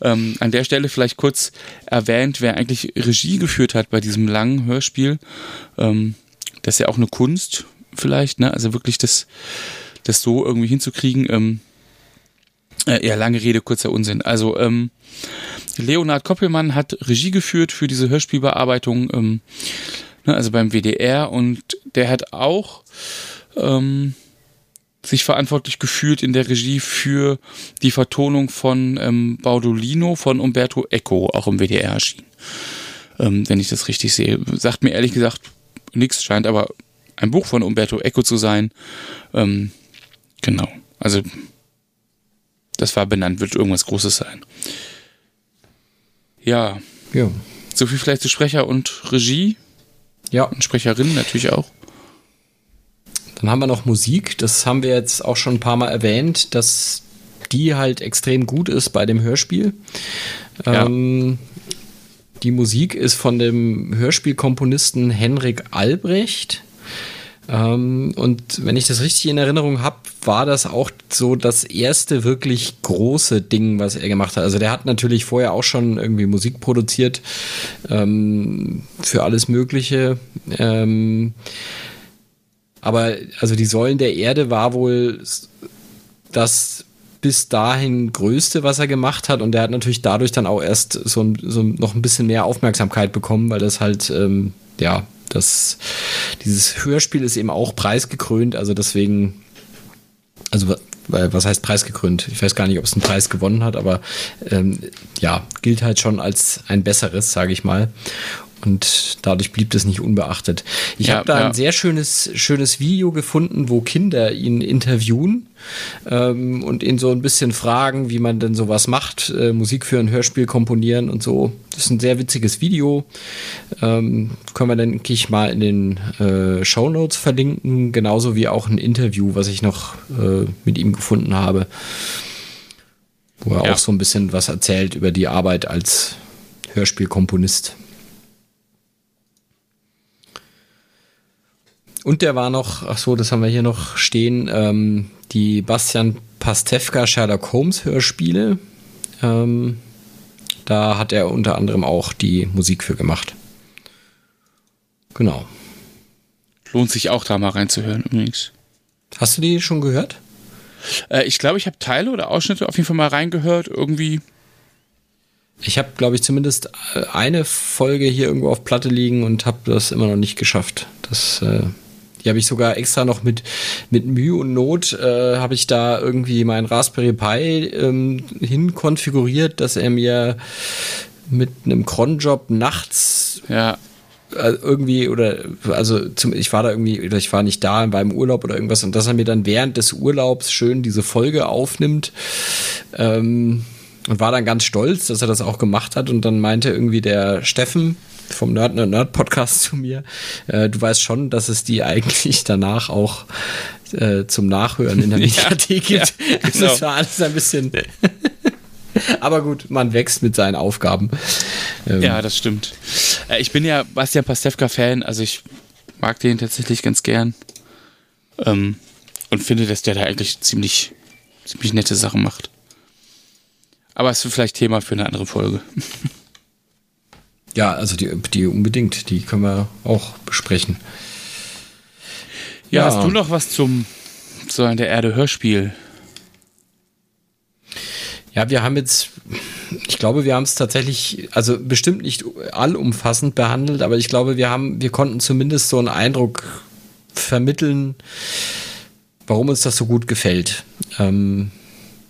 ähm, an der Stelle vielleicht kurz erwähnt, wer eigentlich Regie geführt hat bei diesem langen Hörspiel. Ähm, das ist ja auch eine Kunst vielleicht, ne? Also wirklich das, das so irgendwie hinzukriegen. Ähm, äh, ja, lange Rede, kurzer Unsinn. Also, ähm, Leonhard Koppelmann hat Regie geführt für diese Hörspielbearbeitung, ähm, ne, also beim WDR und der hat auch ähm, sich verantwortlich gefühlt in der Regie für die Vertonung von ähm, Baudolino von Umberto Eco, auch im WDR erschien. Ähm, wenn ich das richtig sehe. Sagt mir ehrlich gesagt nichts, scheint aber ein Buch von Umberto Eco zu sein. Ähm, genau. Also, das war benannt, wird irgendwas Großes sein. Ja. Ja. So viel vielleicht zu Sprecher und Regie. Ja. Und Sprecherin natürlich auch. Dann haben wir noch Musik. Das haben wir jetzt auch schon ein paar Mal erwähnt, dass die halt extrem gut ist bei dem Hörspiel. Ja. Ähm, die Musik ist von dem Hörspielkomponisten Henrik Albrecht. Ähm, und wenn ich das richtig in Erinnerung habe, war das auch so das erste wirklich große Ding, was er gemacht hat. Also der hat natürlich vorher auch schon irgendwie Musik produziert ähm, für alles Mögliche. Ähm, aber also die Säulen der Erde war wohl das bis dahin größte, was er gemacht hat. Und der hat natürlich dadurch dann auch erst so, so noch ein bisschen mehr Aufmerksamkeit bekommen, weil das halt, ähm, ja, das, dieses Hörspiel ist eben auch preisgekrönt, also deswegen, also was heißt preisgekrönt? Ich weiß gar nicht, ob es einen Preis gewonnen hat, aber ähm, ja, gilt halt schon als ein besseres, sage ich mal und dadurch blieb das nicht unbeachtet. Ich ja, habe da ja. ein sehr schönes, schönes Video gefunden, wo Kinder ihn interviewen ähm, und ihn so ein bisschen fragen, wie man denn sowas macht, äh, Musik für ein Hörspiel komponieren und so. Das ist ein sehr witziges Video. Ähm, können wir, denke ich, mal in den äh, Show Notes verlinken, genauso wie auch ein Interview, was ich noch äh, mit ihm gefunden habe, wo er ja. auch so ein bisschen was erzählt über die Arbeit als Hörspielkomponist. Und der war noch, ach so, das haben wir hier noch stehen, ähm, die Bastian Pastewka Sherlock Holmes Hörspiele. Ähm, da hat er unter anderem auch die Musik für gemacht. Genau. Lohnt sich auch da mal reinzuhören übrigens. Hast du die schon gehört? Äh, ich glaube, ich habe Teile oder Ausschnitte auf jeden Fall mal reingehört. Irgendwie. Ich habe, glaube ich, zumindest äh, eine Folge hier irgendwo auf Platte liegen und habe das immer noch nicht geschafft. Das äh, die habe ich sogar extra noch mit, mit Mühe und Not, äh, habe ich da irgendwie meinen Raspberry Pi ähm, hinkonfiguriert, dass er mir mit einem Cronjob nachts ja. Äh, irgendwie oder also zum, ich war da irgendwie oder ich war nicht da, war im Urlaub oder irgendwas und dass er mir dann während des Urlaubs schön diese Folge aufnimmt ähm, und war dann ganz stolz, dass er das auch gemacht hat und dann meinte irgendwie der Steffen, vom Nerd Nerd Nerd Podcast zu mir. Äh, du weißt schon, dass es die eigentlich danach auch äh, zum Nachhören in der Mediathek ja, gibt. Ja, genau. Das war alles ein bisschen. Aber gut, man wächst mit seinen Aufgaben. Ähm, ja, das stimmt. Äh, ich bin ja Bastian Pastewka-Fan, also ich mag den tatsächlich ganz gern. Ähm, und finde, dass der da eigentlich ziemlich, ziemlich nette Sachen macht. Aber es ist vielleicht Thema für eine andere Folge. Ja, also die, die unbedingt, die können wir auch besprechen. Ja, ja. hast du noch was zum so an der Erde Hörspiel? Ja, wir haben jetzt, ich glaube, wir haben es tatsächlich, also bestimmt nicht allumfassend behandelt, aber ich glaube, wir haben, wir konnten zumindest so einen Eindruck vermitteln, warum uns das so gut gefällt. Ähm,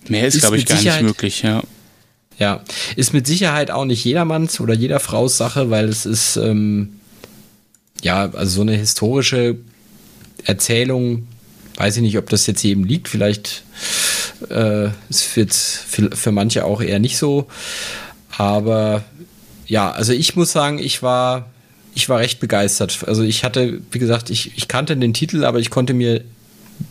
Mehr ist, ist glaube ich, gar nicht möglich, ja. Ja, ist mit Sicherheit auch nicht jedermanns oder jeder Fraus Sache, weil es ist, ähm, ja, also so eine historische Erzählung, weiß ich nicht, ob das jetzt jedem liegt, vielleicht äh, ist jetzt für, für manche auch eher nicht so, aber ja, also ich muss sagen, ich war, ich war recht begeistert. Also ich hatte, wie gesagt, ich, ich kannte den Titel, aber ich konnte mir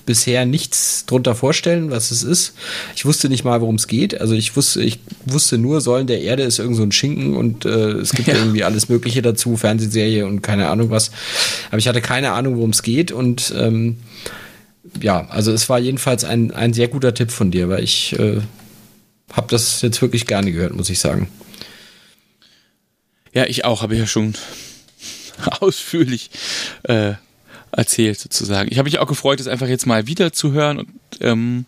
bisher nichts drunter vorstellen, was es ist. Ich wusste nicht mal, worum es geht. Also ich wusste, ich wusste nur, Säulen der Erde ist irgend so ein Schinken und äh, es gibt ja. irgendwie alles Mögliche dazu, Fernsehserie und keine Ahnung was. Aber ich hatte keine Ahnung, worum es geht und ähm, ja, also es war jedenfalls ein, ein sehr guter Tipp von dir, weil ich äh, habe das jetzt wirklich gerne gehört, muss ich sagen. Ja, ich auch, habe ich ja schon ausführlich äh, erzählt sozusagen. Ich habe mich auch gefreut, es einfach jetzt mal wieder zu hören. Und, ähm,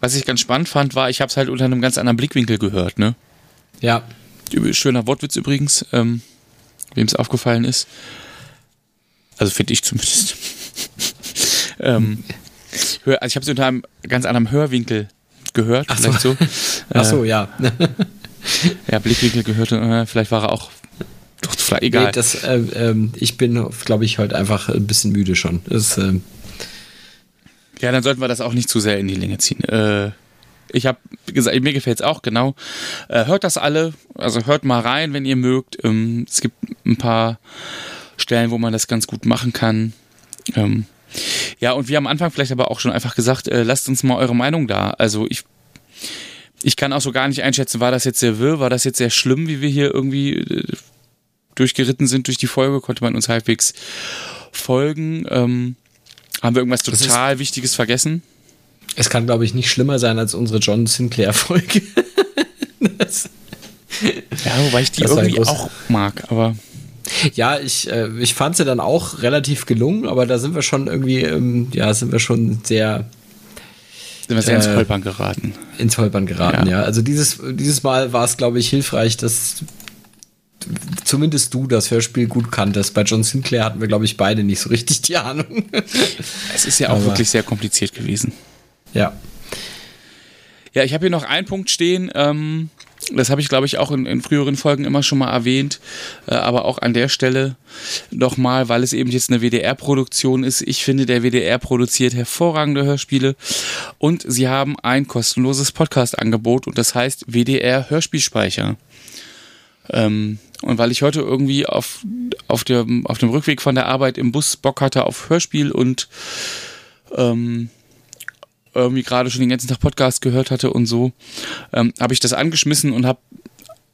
was ich ganz spannend fand, war, ich habe es halt unter einem ganz anderen Blickwinkel gehört. Ne? Ja. Schöner Wortwitz übrigens, ähm, wem es aufgefallen ist. Also finde ich zumindest. ähm, Hör, also ich habe sie unter einem ganz anderen Hörwinkel gehört. Ach so. so. Ach so, ja. ja, Blickwinkel gehört, äh, vielleicht war er auch vielleicht, egal. Nee, das, äh, äh, ich bin, glaube ich, heute einfach ein bisschen müde schon. Das, äh, ja, dann sollten wir das auch nicht zu sehr in die Länge ziehen. Äh, ich habe gesagt, mir gefällt es auch, genau. Äh, hört das alle, also hört mal rein, wenn ihr mögt. Ähm, es gibt ein paar Stellen, wo man das ganz gut machen kann. Ähm, ja, und wir am Anfang vielleicht aber auch schon einfach gesagt, äh, lasst uns mal eure Meinung da. Also ich, ich kann auch so gar nicht einschätzen, war das jetzt sehr wirr, war das jetzt sehr schlimm, wie wir hier irgendwie durchgeritten sind durch die Folge, konnte man uns halbwegs folgen. Ähm, haben wir irgendwas total Wichtiges vergessen? Es kann, glaube ich, nicht schlimmer sein als unsere John Sinclair-Folge. ja, wobei ich die irgendwie auch mag, aber. Ja, ich, äh, ich fand sie dann auch relativ gelungen, aber da sind wir schon irgendwie, ähm, ja, sind wir schon sehr. Sind wir sehr äh, ins Holpern geraten. Ins Holpern geraten, ja. ja. Also dieses, dieses Mal war es, glaube ich, hilfreich, dass zumindest du das Hörspiel gut kanntest. Bei John Sinclair hatten wir, glaube ich, beide nicht so richtig die Ahnung. Es ist ja auch aber, wirklich sehr kompliziert gewesen. Ja. Ja, ich habe hier noch einen Punkt stehen. Ähm, das habe ich, glaube ich, auch in, in, früheren Folgen immer schon mal erwähnt, äh, aber auch an der Stelle nochmal, weil es eben jetzt eine WDR-Produktion ist. Ich finde, der WDR produziert hervorragende Hörspiele und sie haben ein kostenloses Podcast-Angebot und das heißt WDR Hörspielspeicher. Ähm, und weil ich heute irgendwie auf, auf, der, auf dem Rückweg von der Arbeit im Bus Bock hatte auf Hörspiel und ähm, irgendwie gerade schon den ganzen Tag Podcast gehört hatte und so, ähm, habe ich das angeschmissen und habe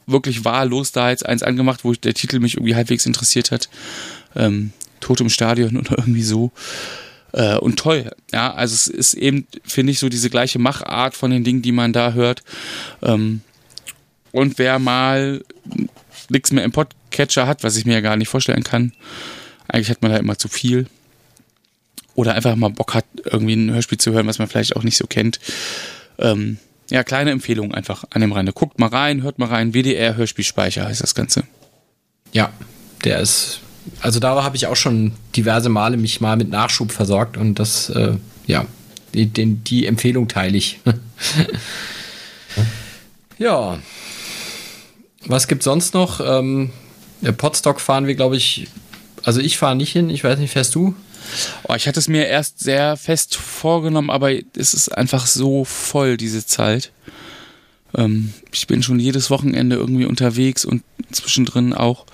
wirklich wahllos da jetzt eins angemacht, wo der Titel mich irgendwie halbwegs interessiert hat. Ähm, Tod im Stadion oder irgendwie so. Äh, und toll, ja, also es ist eben, finde ich, so diese gleiche Machart von den Dingen, die man da hört. Ähm, und wer mal nichts mehr im Podcatcher hat, was ich mir ja gar nicht vorstellen kann, eigentlich hat man da immer zu viel, oder einfach mal Bock hat, irgendwie ein Hörspiel zu hören, was man vielleicht auch nicht so kennt. Ähm, ja, kleine Empfehlung einfach an dem Rande. Guckt mal rein, hört mal rein. WDR Hörspielspeicher heißt das Ganze. Ja, der ist. Also da habe ich auch schon diverse Male mich mal mit Nachschub versorgt und das, äh, ja, die, die Empfehlung teile ich. ja. Was gibt sonst noch? Ähm, Podstock fahren wir, glaube ich. Also ich fahre nicht hin. Ich weiß nicht, fährst du? Oh, ich hatte es mir erst sehr fest vorgenommen, aber es ist einfach so voll, diese Zeit. Ähm, ich bin schon jedes Wochenende irgendwie unterwegs und zwischendrin auch.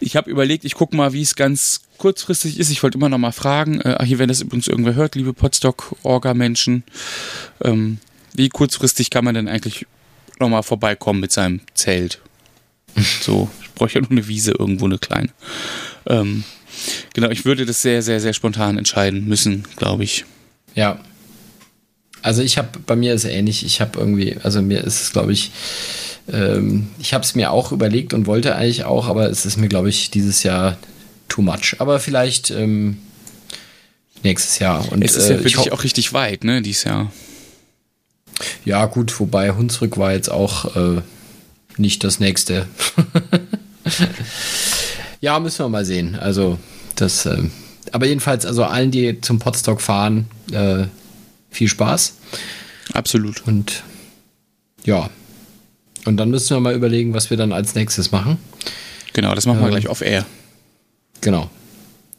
Ich habe überlegt, ich gucke mal, wie es ganz kurzfristig ist. Ich wollte immer noch mal fragen, äh, hier, wenn das übrigens irgendwer hört, liebe Potstock-Orga-Menschen, ähm, wie kurzfristig kann man denn eigentlich noch mal vorbeikommen mit seinem Zelt? So, ich bräuchte ja nur eine Wiese irgendwo, eine kleine. Ähm, Genau, ich würde das sehr, sehr, sehr spontan entscheiden müssen, glaube ich. Ja. Also ich habe, bei mir ist es ähnlich, ich habe irgendwie, also mir ist es, glaube ich, ähm, ich habe es mir auch überlegt und wollte eigentlich auch, aber es ist mir, glaube ich, dieses Jahr too much. Aber vielleicht ähm, nächstes Jahr. Und, es ist ja äh, wirklich auch richtig weit, ne, dieses Jahr. Ja, gut, wobei Hunsrück war jetzt auch äh, nicht das nächste. Ja, müssen wir mal sehen. Also, das, äh, aber jedenfalls, also allen, die zum Podstock fahren, äh, viel Spaß. Absolut. Und ja. Und dann müssen wir mal überlegen, was wir dann als nächstes machen. Genau, das machen wir ähm, gleich off-air. Genau.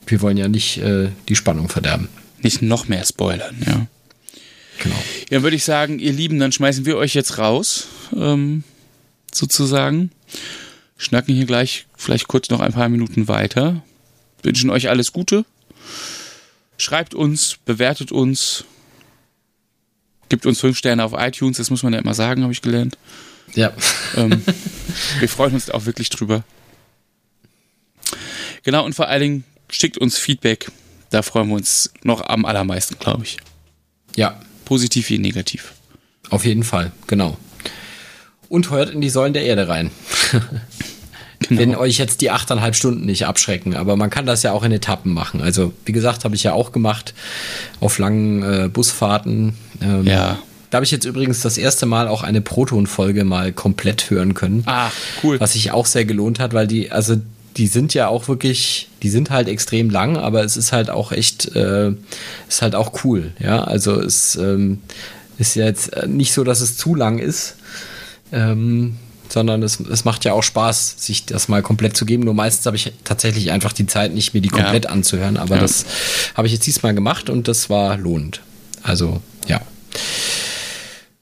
Wir wollen ja nicht äh, die Spannung verderben. Nicht noch mehr spoilern, ja. Genau. Ja, dann würde ich sagen, ihr Lieben, dann schmeißen wir euch jetzt raus, ähm, sozusagen schnacken hier gleich vielleicht kurz noch ein paar Minuten weiter. Wünschen euch alles Gute. Schreibt uns, bewertet uns, gibt uns fünf Sterne auf iTunes, das muss man ja immer sagen, habe ich gelernt. Ja. Ähm, wir freuen uns auch wirklich drüber. Genau, und vor allen Dingen schickt uns Feedback. Da freuen wir uns noch am allermeisten, glaube ich. Ja. Positiv wie negativ. Auf jeden Fall, genau. Und hört in die Säulen der Erde rein. Genau. Wenn euch jetzt die achteinhalb Stunden nicht abschrecken. Aber man kann das ja auch in Etappen machen. Also, wie gesagt, habe ich ja auch gemacht auf langen äh, Busfahrten. Ähm, ja. Da habe ich jetzt übrigens das erste Mal auch eine Proton-Folge mal komplett hören können. Ah, cool. Was sich auch sehr gelohnt hat, weil die, also die sind ja auch wirklich, die sind halt extrem lang, aber es ist halt auch echt, äh, ist halt auch cool. Ja, also es ähm, ist jetzt nicht so, dass es zu lang ist. Ähm, sondern es, es macht ja auch Spaß, sich das mal komplett zu geben. Nur meistens habe ich tatsächlich einfach die Zeit nicht, mir die komplett ja. anzuhören. Aber ja. das habe ich jetzt diesmal gemacht und das war lohnend. Also, ja.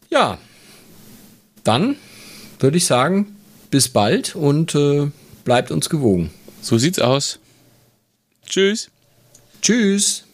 Ja, dann würde ich sagen, bis bald und äh, bleibt uns gewogen. So sieht's aus. Tschüss. Tschüss.